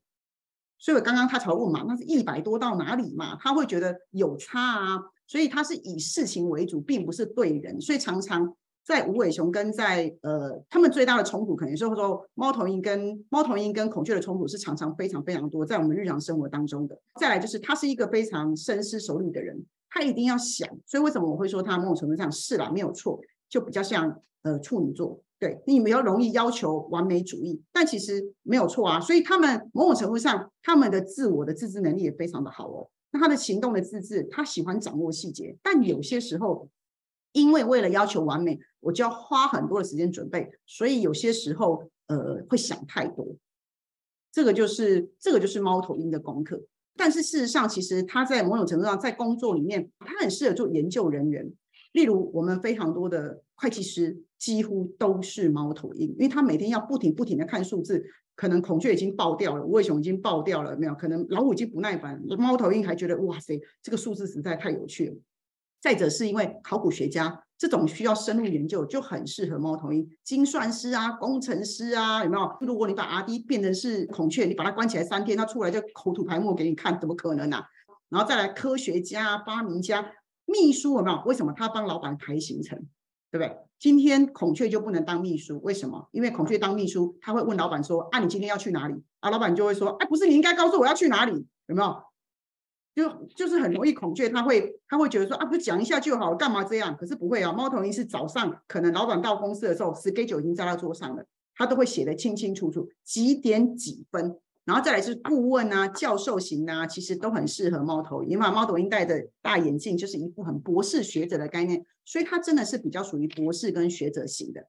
所以我刚刚他才问嘛，那是一百多到哪里嘛？他会觉得有差啊。所以他是以事情为主，并不是对人。所以常常在无尾熊跟在呃，他们最大的冲突，可能是说猫头鹰跟猫头鹰跟孔雀的冲突是常常非常非常多，在我们日常生活当中的。再来就是他是一个非常深思熟虑的人。他一定要想，所以为什么我会说他某种程度上是啦，没有错，就比较像呃处女座，对你比较容易要求完美主义，但其实没有错啊。所以他们某种程度上，他们的自我的自制能力也非常的好哦。那他的行动的自制，他喜欢掌握细节，但有些时候，因为为了要求完美，我就要花很多的时间准备，所以有些时候呃会想太多。这个就是这个就是猫头鹰的功课。但是事实上，其实他在某种程度上，在工作里面，他很适合做研究人员。例如，我们非常多的会计师几乎都是猫头鹰，因为他每天要不停不停的看数字。可能孔雀已经爆掉了，无尾熊已经爆掉了，没有？可能老虎已经不耐烦，猫头鹰还觉得哇塞，这个数字实在太有趣了。再者，是因为考古学家。这种需要深入研究就很适合猫头鹰，精算师啊，工程师啊，有没有？如果你把 R D 变成是孔雀，你把它关起来三天，它出来就口吐白沫给你看，怎么可能呢？然后再来科学家、发明家、秘书，有没有？为什么他帮老板排行程，对不对？今天孔雀就不能当秘书，为什么？因为孔雀当秘书，他会问老板说：“啊，你今天要去哪里？”啊，老板就会说：“哎，不是你应该告诉我要去哪里，有没有？”就就是很容易孔雀，他会他会觉得说啊，不讲一下就好，干嘛这样？可是不会啊，猫头鹰是早上可能老板到公司的时候，schedule 已经在他桌上了，他都会写的清清楚楚，几点几分，然后再来是顾问啊、教授型啊，其实都很适合猫头鹰嘛。猫头鹰戴的大眼镜就是一副很博士学者的概念，所以它真的是比较属于博士跟学者型的。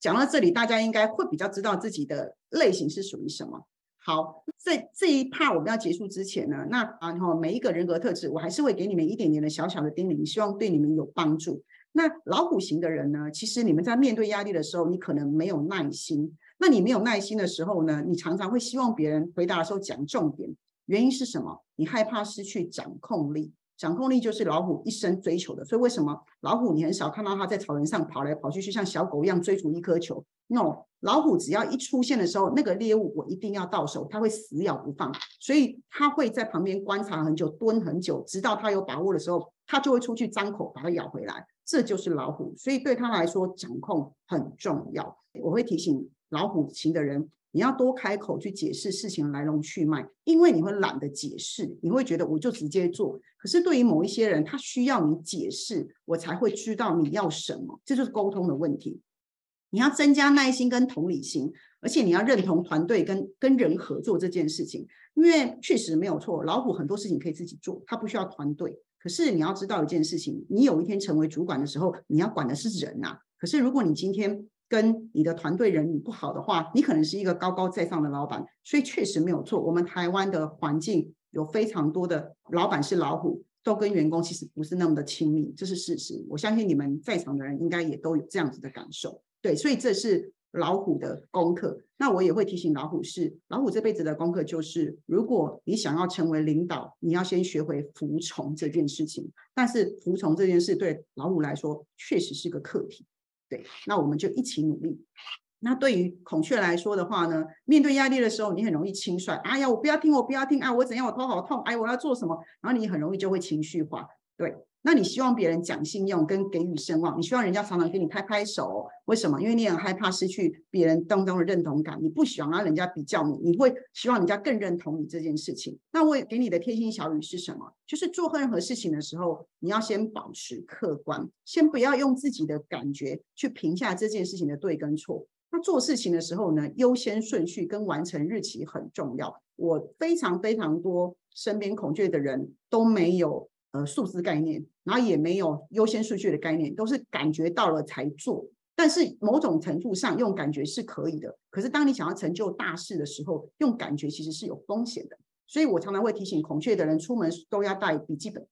讲到这里，大家应该会比较知道自己的类型是属于什么。好，在这一趴我们要结束之前呢，那啊哈每一个人格特质，我还是会给你们一点点的小小的叮咛，希望对你们有帮助。那老虎型的人呢，其实你们在面对压力的时候，你可能没有耐心。那你没有耐心的时候呢，你常常会希望别人回答的时候讲重点，原因是什么？你害怕失去掌控力。掌控力就是老虎一生追求的，所以为什么老虎你很少看到它在草原上跑来跑去，就像小狗一样追逐一颗球？No，老虎只要一出现的时候，那个猎物我一定要到手，它会死咬不放，所以它会在旁边观察很久，蹲很久，直到它有把握的时候，它就会出去张口把它咬回来。这就是老虎，所以对它来说掌控很重要。我会提醒老虎型的人。你要多开口去解释事情来龙去脉，因为你会懒得解释，你会觉得我就直接做。可是对于某一些人，他需要你解释，我才会知道你要什么，这就是沟通的问题。你要增加耐心跟同理心，而且你要认同团队跟跟人合作这件事情，因为确实没有错，老虎很多事情可以自己做，他不需要团队。可是你要知道一件事情，你有一天成为主管的时候，你要管的是人呐。可是如果你今天，跟你的团队人你不好的话，你可能是一个高高在上的老板，所以确实没有错。我们台湾的环境有非常多的老板是老虎，都跟员工其实不是那么的亲密，这是事实。我相信你们在场的人应该也都有这样子的感受。对，所以这是老虎的功课。那我也会提醒老虎是，老虎这辈子的功课就是，如果你想要成为领导，你要先学会服从这件事情。但是服从这件事对老虎来说确实是个课题。对，那我们就一起努力。那对于孔雀来说的话呢，面对压力的时候，你很容易轻率。哎呀，我不要听，我不要听啊！我怎样？我头好痛！哎，我要做什么？然后你很容易就会情绪化。对。那你希望别人讲信用跟给予声望，你希望人家常常给你拍拍手，为什么？因为你很害怕失去别人当中的认同感，你不喜欢让人家比较你，你会希望人家更认同你这件事情。那我给你的贴心小语是什么？就是做任何事情的时候，你要先保持客观，先不要用自己的感觉去评价这件事情的对跟错。那做事情的时候呢，优先顺序跟完成日期很重要。我非常非常多身边恐惧的人都没有。呃，数字概念，然后也没有优先顺序的概念，都是感觉到了才做。但是某种程度上，用感觉是可以的。可是当你想要成就大事的时候，用感觉其实是有风险的。所以我常常会提醒孔雀的人，出门都要带笔记本，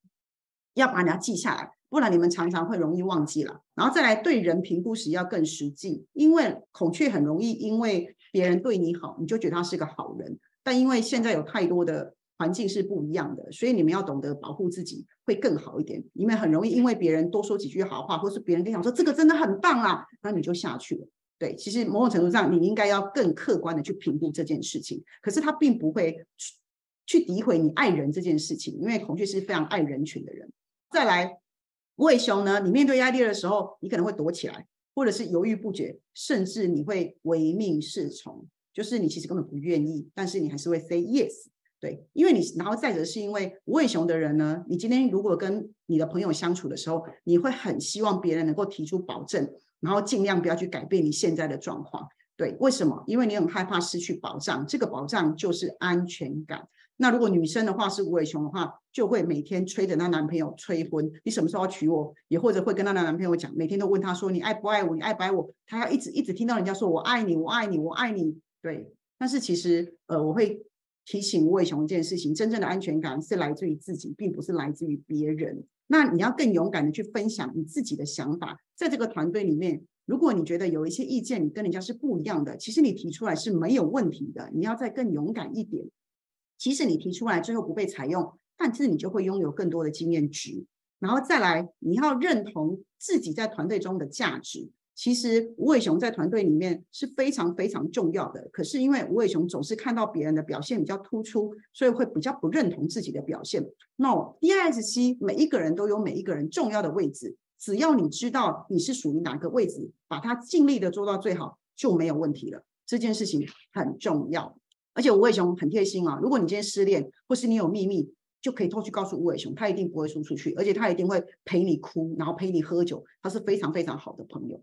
要把它记下来，不然你们常常会容易忘记了。然后再来对人评估时要更实际，因为孔雀很容易因为别人对你好，你就觉得他是个好人。但因为现在有太多的环境是不一样的，所以你们要懂得保护自己会更好一点。你们很容易因为别人多说几句好话，或是别人跟你讲说这个真的很棒啊，那你就下去了。对，其实某种程度上你应该要更客观的去评估这件事情，可是他并不会去诋毁你爱人这件事情，因为孔雀是非常爱人群的人。再来，无尾熊呢，你面对压力的时候，你可能会躲起来，或者是犹豫不决，甚至你会唯命是从，就是你其实根本不愿意，但是你还是会 say yes。对，因为你，然后再者是因为无尾熊的人呢，你今天如果跟你的朋友相处的时候，你会很希望别人能够提出保证，然后尽量不要去改变你现在的状况。对，为什么？因为你很害怕失去保障，这个保障就是安全感。那如果女生的话是无尾熊的话，就会每天催着她男朋友催婚，你什么时候要娶我？也或者会跟她的男朋友讲，每天都问他说你爱不爱我？你爱不爱我？她要一直一直听到人家说我爱你，我爱你，我爱你。对，但是其实呃，我会。提醒无尾熊一件事情：真正的安全感是来自于自己，并不是来自于别人。那你要更勇敢的去分享你自己的想法。在这个团队里面，如果你觉得有一些意见你跟人家是不一样的，其实你提出来是没有问题的。你要再更勇敢一点。即使你提出来最后不被采用，但是你就会拥有更多的经验值。然后再来，你要认同自己在团队中的价值。其实吴伟雄在团队里面是非常非常重要的，可是因为吴伟雄总是看到别人的表现比较突出，所以会比较不认同自己的表现。No，DISC 每一个人都有每一个人重要的位置，只要你知道你是属于哪个位置，把它尽力的做到最好就没有问题了。这件事情很重要，而且吴伟雄很贴心啊。如果你今天失恋，或是你有秘密，就可以偷去告诉吴伟雄，他一定不会说出去，而且他一定会陪你哭，然后陪你喝酒，他是非常非常好的朋友。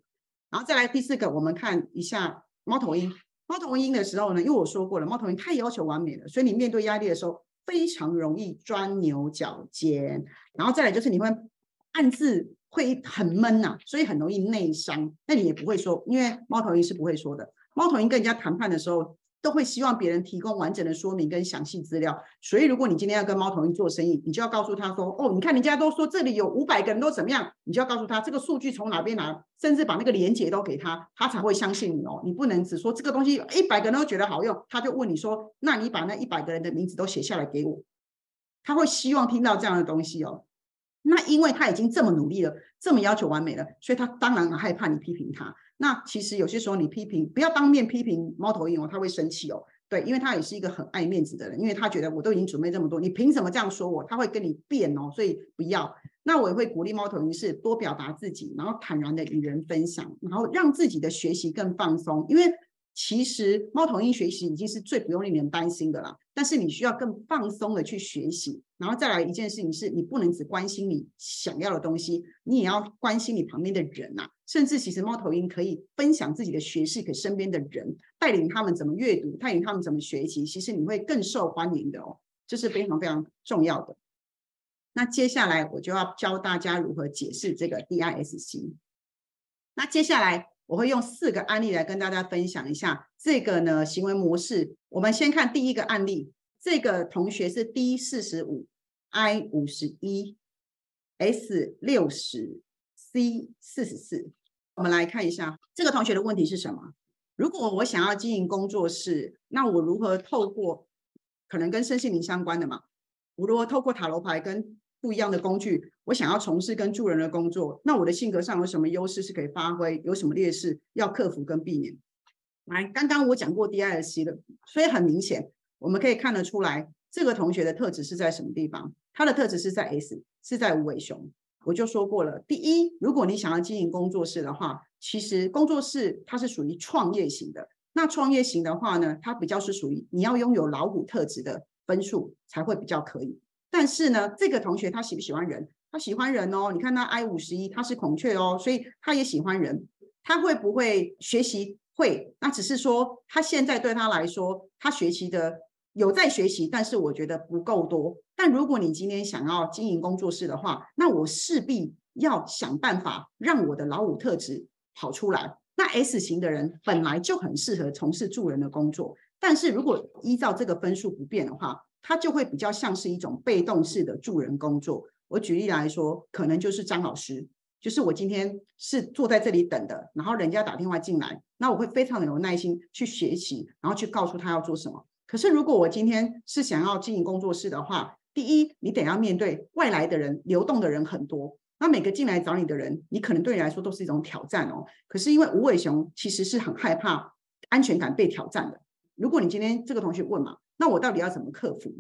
然后再来第四个，我们看一下猫头鹰。猫头鹰的时候呢，因为我说过了，猫头鹰太要求完美了，所以你面对压力的时候非常容易钻牛角尖。然后再来就是你会暗自会很闷呐，所以很容易内伤。那你也不会说，因为猫头鹰是不会说的。猫头鹰跟人家谈判的时候。都会希望别人提供完整的说明跟详细资料，所以如果你今天要跟猫头鹰做生意，你就要告诉他说：“哦，你看人家都说这里有五百个人都怎么样，你就要告诉他这个数据从哪边来，甚至把那个连接都给他，他才会相信你哦。你不能只说这个东西一百个人都觉得好用，他就问你说：那你把那一百个人的名字都写下来给我，他会希望听到这样的东西哦。那因为他已经这么努力了，这么要求完美了，所以他当然害怕你批评他。”那其实有些时候你批评不要当面批评猫头鹰哦，他会生气哦。对，因为他也是一个很爱面子的人，因为他觉得我都已经准备这么多，你凭什么这样说我？他会跟你辩哦，所以不要。那我也会鼓励猫头鹰是多表达自己，然后坦然的与人分享，然后让自己的学习更放松，因为。其实猫头鹰学习已经是最不用令人担心的了，但是你需要更放松的去学习，然后再来一件事情是，你不能只关心你想要的东西，你也要关心你旁边的人呐。甚至其实猫头鹰可以分享自己的学识给身边的人，带领他们怎么阅读，带领他们怎么学习，其实你会更受欢迎的哦，这是非常非常重要的。那接下来我就要教大家如何解释这个 DISC。那接下来。我会用四个案例来跟大家分享一下这个呢行为模式。我们先看第一个案例，这个同学是 D 四十五，I 五十一，S 六十，C 四十四。我们来看一下这个同学的问题是什么？如果我想要经营工作室，那我如何透过可能跟身心灵相关的嘛？我如何透过塔罗牌跟不一样的工具，我想要从事跟助人的工作，那我的性格上有什么优势是可以发挥，有什么劣势要克服跟避免？来，刚刚我讲过 D、I、C 的，所以很明显，我们可以看得出来，这个同学的特质是在什么地方？他的特质是在 S，是在无尾熊。我就说过了，第一，如果你想要经营工作室的话，其实工作室它是属于创业型的。那创业型的话呢，它比较是属于你要拥有老虎特质的分数才会比较可以。但是呢，这个同学他喜不喜欢人？他喜欢人哦。你看他 I 五十一，他是孔雀哦，所以他也喜欢人。他会不会学习？会。那只是说他现在对他来说，他学习的有在学习，但是我觉得不够多。但如果你今天想要经营工作室的话，那我势必要想办法让我的老五特质跑出来。那 S 型的人本来就很适合从事助人的工作，但是如果依照这个分数不变的话，他就会比较像是一种被动式的助人工作。我举例来说，可能就是张老师，就是我今天是坐在这里等的，然后人家打电话进来，那我会非常的有耐心去学习，然后去告诉他要做什么。可是如果我今天是想要经营工作室的话，第一，你得要面对外来的人，流动的人很多。那每个进来找你的人，你可能对你来说都是一种挑战哦。可是因为无尾熊其实是很害怕安全感被挑战的。如果你今天这个同学问嘛，那我到底要怎么克服？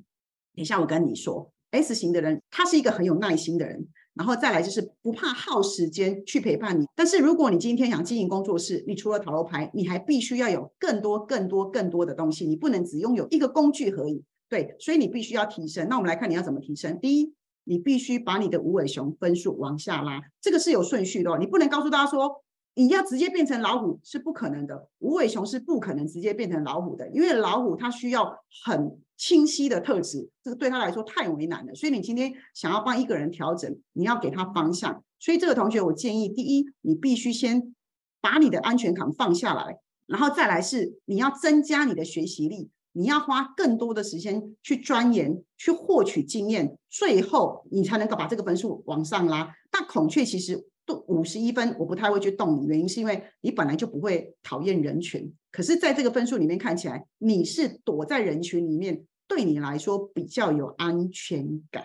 等一下我跟你说，S 型的人他是一个很有耐心的人，然后再来就是不怕耗时间去陪伴你。但是如果你今天想经营工作室，你除了塔罗牌，你还必须要有更多、更多、更多的东西，你不能只拥有一个工具而已。对，所以你必须要提升。那我们来看你要怎么提升。第一，你必须把你的无尾熊分数往下拉，这个是有顺序的。哦你不能告诉大家说你要直接变成老虎是不可能的，无尾熊是不可能直接变成老虎的，因为老虎它需要很清晰的特质，这个对他来说太为难了。所以你今天想要帮一个人调整，你要给他方向。所以这个同学，我建议第一，你必须先把你的安全感放下来，然后再来是你要增加你的学习力。你要花更多的时间去钻研、去获取经验，最后你才能够把这个分数往上拉。但孔雀其实都五十一分，我不太会去动你，原因是因为你本来就不会讨厌人群。可是，在这个分数里面看起来，你是躲在人群里面，对你来说比较有安全感，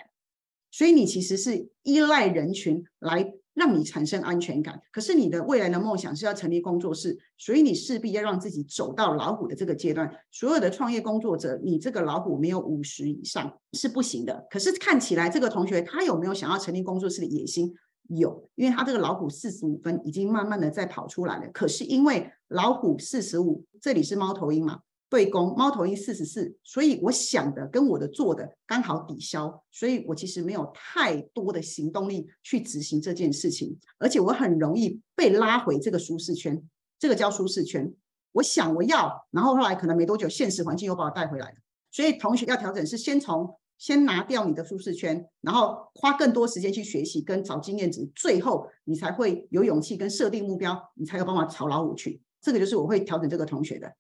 所以你其实是依赖人群来。让你产生安全感，可是你的未来的梦想是要成立工作室，所以你势必要让自己走到老虎的这个阶段。所有的创业工作者，你这个老虎没有五十以上是不行的。可是看起来这个同学他有没有想要成立工作室的野心？有，因为他这个老虎四十五分已经慢慢的在跑出来了。可是因为老虎四十五，这里是猫头鹰嘛？对宫猫头鹰四十四，所以我想的跟我的做的刚好抵消，所以我其实没有太多的行动力去执行这件事情，而且我很容易被拉回这个舒适圈，这个叫舒适圈。我想我要，然后后来可能没多久，现实环境又把我带回来了。所以同学要调整是先从先拿掉你的舒适圈，然后花更多时间去学习跟找经验值，最后你才会有勇气跟设定目标，你才有办法朝老五去。这个就是我会调整这个同学的。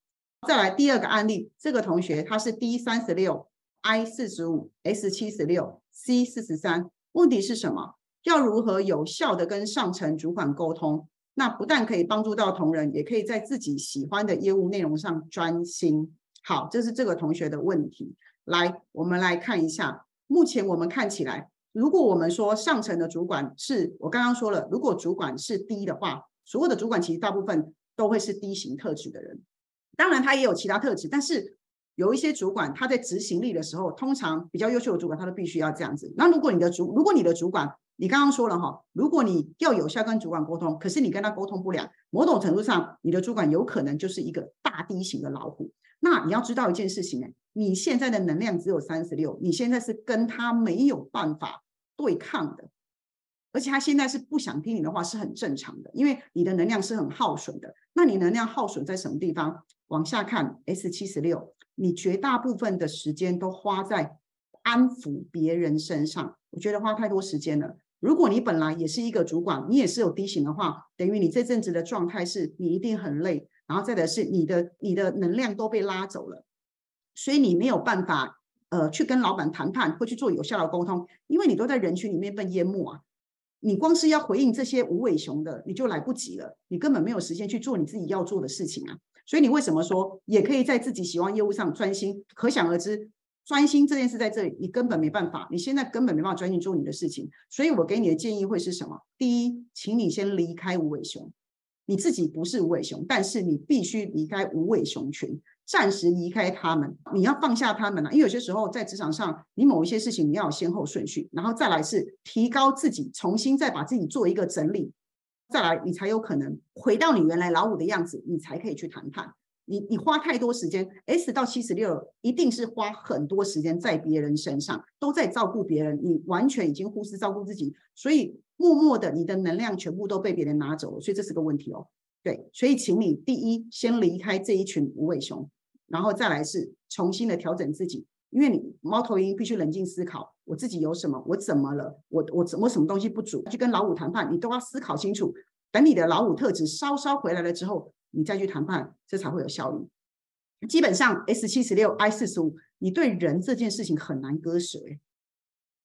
再来第二个案例，这个同学他是 D 三十六，I 四十五，S 七十六，C 四十三。问题是什么？要如何有效的跟上层主管沟通？那不但可以帮助到同仁，也可以在自己喜欢的业务内容上专心。好，这是这个同学的问题。来，我们来看一下。目前我们看起来，如果我们说上层的主管是我刚刚说了，如果主管是 D 的话，所有的主管其实大部分都会是 D 型特质的人。当然，他也有其他特质，但是有一些主管他在执行力的时候，通常比较优秀的主管，他都必须要这样子。那如果你的主，如果你的主管，你刚刚说了哈，如果你要有效跟主管沟通，可是你跟他沟通不良，某种程度上，你的主管有可能就是一个大 D 型的老虎。那你要知道一件事情呢，你现在的能量只有三十六，你现在是跟他没有办法对抗的。而且他现在是不想听你的话，是很正常的，因为你的能量是很耗损的。那你能量耗损在什么地方？往下看，S 七十六，你绝大部分的时间都花在安抚别人身上，我觉得花太多时间了。如果你本来也是一个主管，你也是有低型的话，等于你这阵子的状态是你一定很累，然后再的是你的你的能量都被拉走了，所以你没有办法呃去跟老板谈判或去做有效的沟通，因为你都在人群里面被淹没啊。你光是要回应这些无尾熊的，你就来不及了，你根本没有时间去做你自己要做的事情啊。所以你为什么说也可以在自己喜欢业务上专心？可想而知，专心这件事在这里，你根本没办法，你现在根本没办法专心做你的事情。所以我给你的建议会是什么？第一，请你先离开无尾熊，你自己不是无尾熊，但是你必须离开无尾熊群。暂时离开他们，你要放下他们了，因为有些时候在职场上，你某一些事情你要有先后顺序，然后再来是提高自己，重新再把自己做一个整理，再来你才有可能回到你原来老五的样子，你才可以去谈判。你你花太多时间，S 到七十六一定是花很多时间在别人身上，都在照顾别人，你完全已经忽视照顾自己，所以默默的你的能量全部都被别人拿走了，所以这是个问题哦。对，所以请你第一先离开这一群无尾熊。然后再来是重新的调整自己，因为你猫头鹰必须冷静思考，我自己有什么，我怎么了，我我我什么东西不足，去跟老五谈判，你都要思考清楚。等你的老五特质稍稍回来了之后，你再去谈判，这才会有效率。基本上 S 七十六 I 四十五，你对人这件事情很难割舍，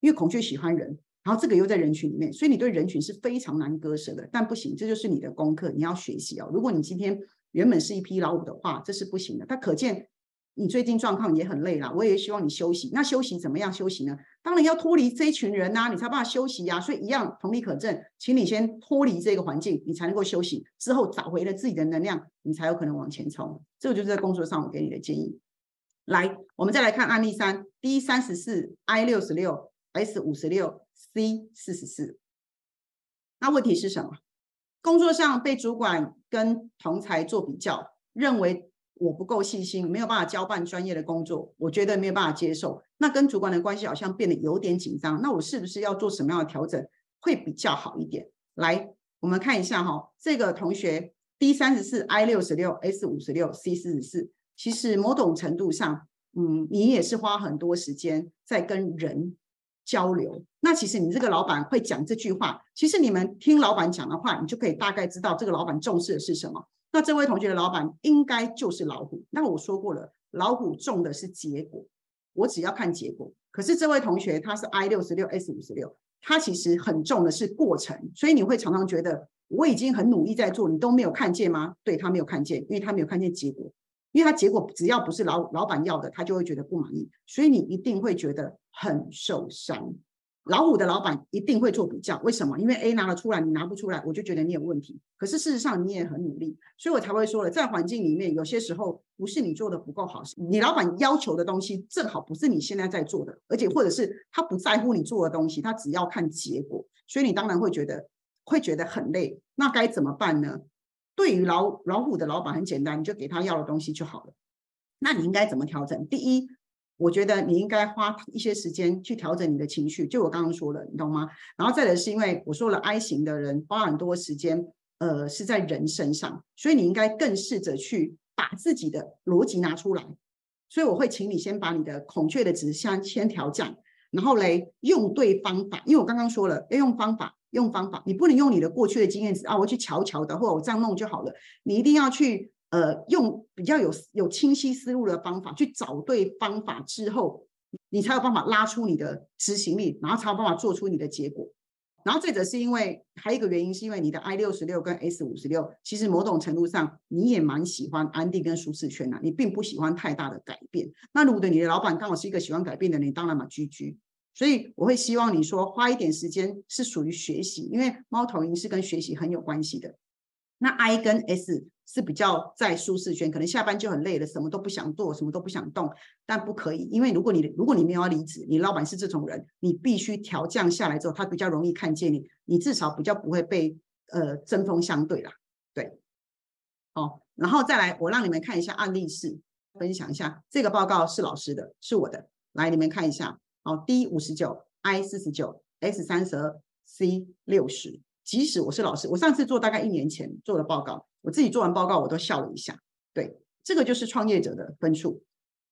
因为孔雀喜欢人，然后这个又在人群里面，所以你对人群是非常难割舍的。但不行，这就是你的功课，你要学习哦。如果你今天原本是一批老五的话，这是不行的。它可见你最近状况也很累了，我也希望你休息。那休息怎么样休息呢？当然要脱离这一群人呐，你才办法休息呀。所以一样同理可证，请你先脱离这个环境，你才能够休息。之后找回了自己的能量，你才有可能往前冲。这个就是在工作上我给你的建议。来，我们再来看案例三：D 三十四，I 六十六，S 五十六，C 四十四。那问题是什么？工作上被主管跟同才做比较，认为。我不够细心，没有办法交办专业的工作，我觉得没有办法接受。那跟主管的关系好像变得有点紧张。那我是不是要做什么样的调整会比较好一点？来，我们看一下哈，这个同学 D 三十四，I 六十六，S 五十六，C 四十四。其实某种程度上，嗯，你也是花很多时间在跟人交流。那其实你这个老板会讲这句话，其实你们听老板讲的话，你就可以大概知道这个老板重视的是什么。那这位同学的老板应该就是老虎。那我说过了，老虎重的是结果，我只要看结果。可是这位同学他是 I 六十六 S 五十六，他其实很重的是过程。所以你会常常觉得我已经很努力在做，你都没有看见吗？对他没有看见，因为他没有看见结果。因为他结果只要不是老老板要的，他就会觉得不满意。所以你一定会觉得很受伤。老虎的老板一定会做比较，为什么？因为 A 拿了出来，你拿不出来，我就觉得你有问题。可是事实上你也很努力，所以我才会说了，在环境里面，有些时候不是你做的不够好，你老板要求的东西正好不是你现在在做的，而且或者是他不在乎你做的东西，他只要看结果，所以你当然会觉得会觉得很累。那该怎么办呢？对于老老虎的老板很简单，你就给他要的东西就好了。那你应该怎么调整？第一。我觉得你应该花一些时间去调整你的情绪，就我刚刚说的，你懂吗？然后再来是因为我说了，I 型的人花很多时间，呃，是在人身上，所以你应该更试着去把自己的逻辑拿出来。所以我会请你先把你的孔雀的值先先调降，然后嘞用对方法，因为我刚刚说了要用方法，用方法，你不能用你的过去的经验值啊，我去瞧瞧的，或者我这样弄就好了，你一定要去。呃，用比较有有清晰思路的方法去找对方法之后，你才有办法拉出你的执行力，然后才有办法做出你的结果。然后这者是因为还有一个原因，是因为你的 I 六十六跟 S 五十六，其实某种程度上你也蛮喜欢安定跟舒适圈的，你并不喜欢太大的改变。那如果你的老板刚好是一个喜欢改变的人，你当然嘛居居。所以我会希望你说花一点时间是属于学习，因为猫头鹰是跟学习很有关系的。那 I 跟 S 是比较在舒适圈，可能下班就很累了，什么都不想做，什么都不想动。但不可以，因为如果你如果你没有要离职，你老板是这种人，你必须调降下来之后，他比较容易看见你，你至少比较不会被呃针锋相对啦。对，哦，然后再来，我让你们看一下案例式，分享一下这个报告是老师的，是我的，来你们看一下。好，D 五十九，I 四十九，S 三十二，C 六十。即使我是老师，我上次做大概一年前做的报告，我自己做完报告我都笑了一下。对，这个就是创业者的分数。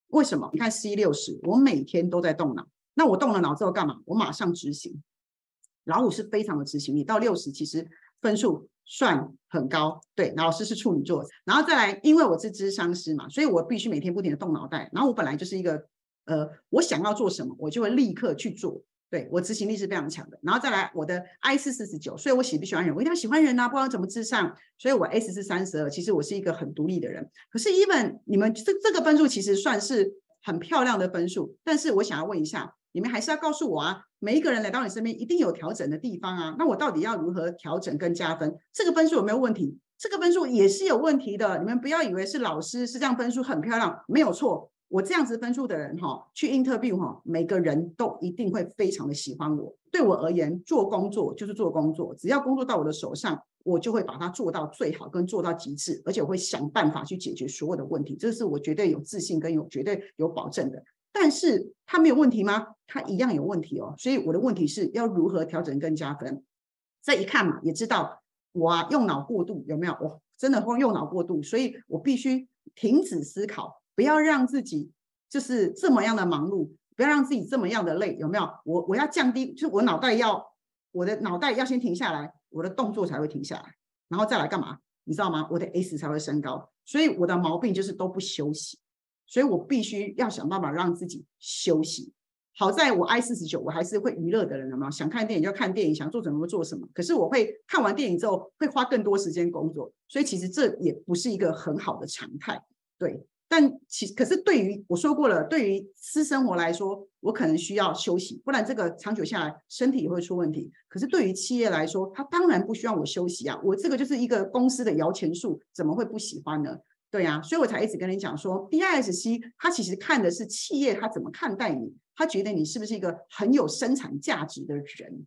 为什么？你看 C 六十，我每天都在动脑。那我动了脑之后干嘛？我马上执行。老五是非常的执行力，到六十其实分数算很高。对，老师是处女座，然后再来，因为我是智商师嘛，所以我必须每天不停的动脑袋。然后我本来就是一个呃，我想要做什么，我就会立刻去做。对我执行力是非常强的，然后再来我的 I 是四十九，所以我喜不喜欢人，我一定要喜欢人呐，不知道怎么至上，所以我 S 是三十二，其实我是一个很独立的人。可是 even 你们这这个分数其实算是很漂亮的分数，但是我想要问一下，你们还是要告诉我啊，每一个人来到你身边一定有调整的地方啊，那我到底要如何调整跟加分？这个分数有没有问题？这个分数也是有问题的，你们不要以为是老师是这样分数很漂亮，没有错。我这样子分数的人哈，去 interview 哈，每个人都一定会非常的喜欢我。对我而言，做工作就是做工作，只要工作到我的手上，我就会把它做到最好，跟做到极致，而且我会想办法去解决所有的问题。这是我绝对有自信跟有绝对有保证的。但是他没有问题吗？他一样有问题哦。所以我的问题是要如何调整跟加分？这一看嘛，也知道我啊用脑过度有没有？我真的会用脑过度，所以我必须停止思考。不要让自己就是这么样的忙碌，不要让自己这么样的累，有没有？我我要降低，就我脑袋要我的脑袋要先停下来，我的动作才会停下来，然后再来干嘛？你知道吗？我的 S 才会升高。所以我的毛病就是都不休息，所以我必须要想办法让自己休息。好在我 I 四十九，我还是会娱乐的人，有没有？想看电影就看电影，想做什么就做什么。可是我会看完电影之后会花更多时间工作，所以其实这也不是一个很好的常态，对。但其可是对于我说过了，对于私生活来说，我可能需要休息，不然这个长久下来身体也会出问题。可是对于企业来说，他当然不需要我休息啊，我这个就是一个公司的摇钱树，怎么会不喜欢呢？对呀，所以我才一直跟你讲说，DISC 它其实看的是企业他怎么看待你，他觉得你是不是一个很有生产价值的人。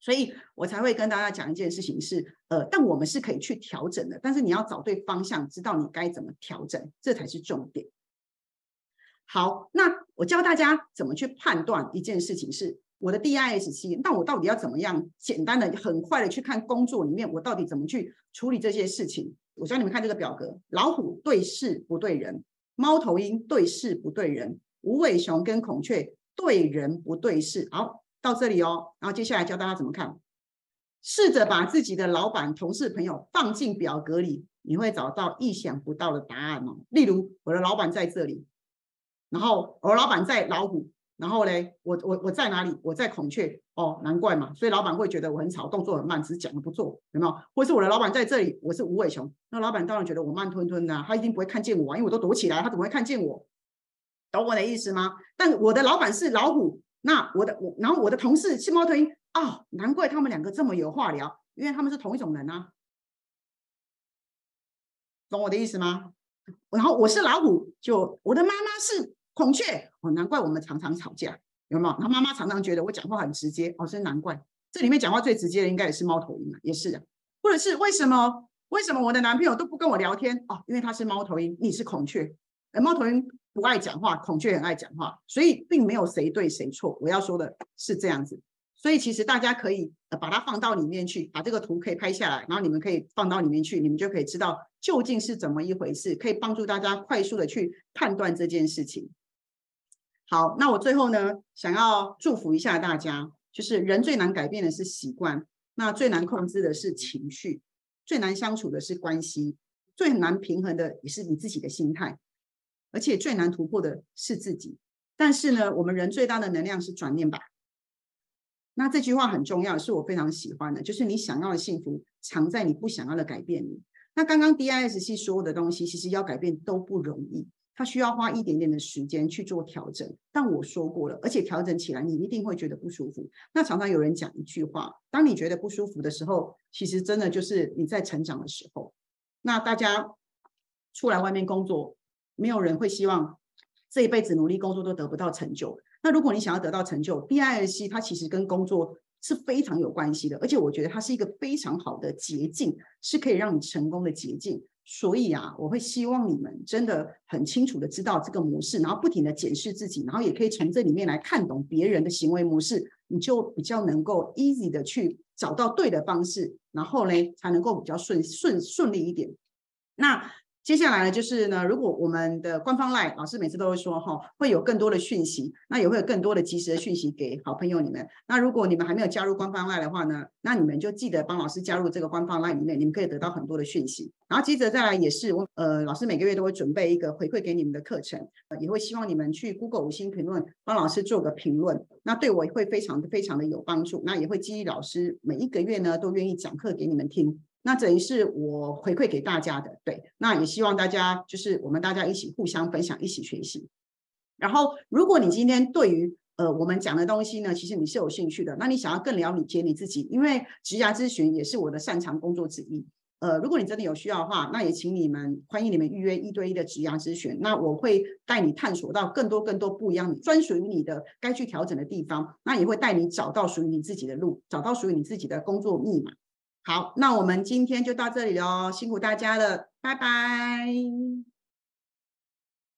所以我才会跟大家讲一件事情是，呃，但我们是可以去调整的，但是你要找对方向，知道你该怎么调整，这才是重点。好，那我教大家怎么去判断一件事情是我的 DISC，那我到底要怎么样简单的、很快的去看工作里面我到底怎么去处理这些事情？我教你们看这个表格：老虎对事不对人，猫头鹰对事不对人，无尾熊跟孔雀对人不对事。好。到这里哦，然后接下来教大家怎么看，试着把自己的老板、同事、朋友放进表格里，你会找到意想不到的答案哦。例如，我的老板在这里，然后我老板在老虎，然后嘞，我我我在哪里？我在孔雀哦，难怪嘛，所以老板会觉得我很吵，动作很慢，只是讲的不做，有没有？或是我的老板在这里，我是无尾熊，那老板当然觉得我慢吞吞的，他一定不会看见我啊，因为我都躲起来，他怎么会看见我？懂我的意思吗？但我的老板是老虎。那我的我，然后我的同事是猫头鹰哦，难怪他们两个这么有话聊，因为他们是同一种人啊，懂我的意思吗？然后我是老虎，就我的妈妈是孔雀哦，难怪我们常常吵架，有没有？他妈妈常常觉得我讲话很直接哦，真难怪。这里面讲话最直接的应该也是猫头鹰啊，也是的，或者是为什么？为什么我的男朋友都不跟我聊天哦？因为他是猫头鹰，你是孔雀，而猫头鹰。不爱讲话，孔雀很爱讲话，所以并没有谁对谁错。我要说的是这样子，所以其实大家可以把它放到里面去，把这个图可以拍下来，然后你们可以放到里面去，你们就可以知道究竟是怎么一回事，可以帮助大家快速的去判断这件事情。好，那我最后呢，想要祝福一下大家，就是人最难改变的是习惯，那最难控制的是情绪，最难相处的是关系，最难平衡的也是你自己的心态。而且最难突破的是自己，但是呢，我们人最大的能量是转念吧。那这句话很重要，是我非常喜欢的，就是你想要的幸福藏在你不想要的改变里。那刚刚 DISC 所有的东西，其实要改变都不容易，它需要花一点点的时间去做调整。但我说过了，而且调整起来你一定会觉得不舒服。那常常有人讲一句话，当你觉得不舒服的时候，其实真的就是你在成长的时候。那大家出来外面工作。没有人会希望这一辈子努力工作都得不到成就。那如果你想要得到成就，B I S C 它其实跟工作是非常有关系的，而且我觉得它是一个非常好的捷径，是可以让你成功的捷径。所以啊，我会希望你们真的很清楚的知道这个模式，然后不停的检视自己，然后也可以从这里面来看懂别人的行为模式，你就比较能够 easy 的去找到对的方式，然后呢才能够比较顺顺顺利一点。那。接下来呢，就是呢，如果我们的官方 line 老师每次都会说哈，会有更多的讯息，那也会有更多的及时的讯息给好朋友你们。那如果你们还没有加入官方 line 的话呢，那你们就记得帮老师加入这个官方 line 里面，你们可以得到很多的讯息。然后接着再来也是我呃，老师每个月都会准备一个回馈给你们的课程，也会希望你们去 Google 五星评论，帮老师做个评论，那对我会非常非常的有帮助。那也会激励老师每一个月呢都愿意讲课给你们听。那等于是我回馈给大家的，对，那也希望大家就是我们大家一起互相分享，一起学习。然后，如果你今天对于呃我们讲的东西呢，其实你是有兴趣的，那你想要更了解你自己，因为职涯咨询也是我的擅长工作之一。呃，如果你真的有需要的话，那也请你们欢迎你们预约一对一的职涯咨询，那我会带你探索到更多更多不一样、专属于你的该去调整的地方，那也会带你找到属于你自己的路，找到属于你自己的工作密码。好，那我们今天就到这里喽，辛苦大家了，拜拜。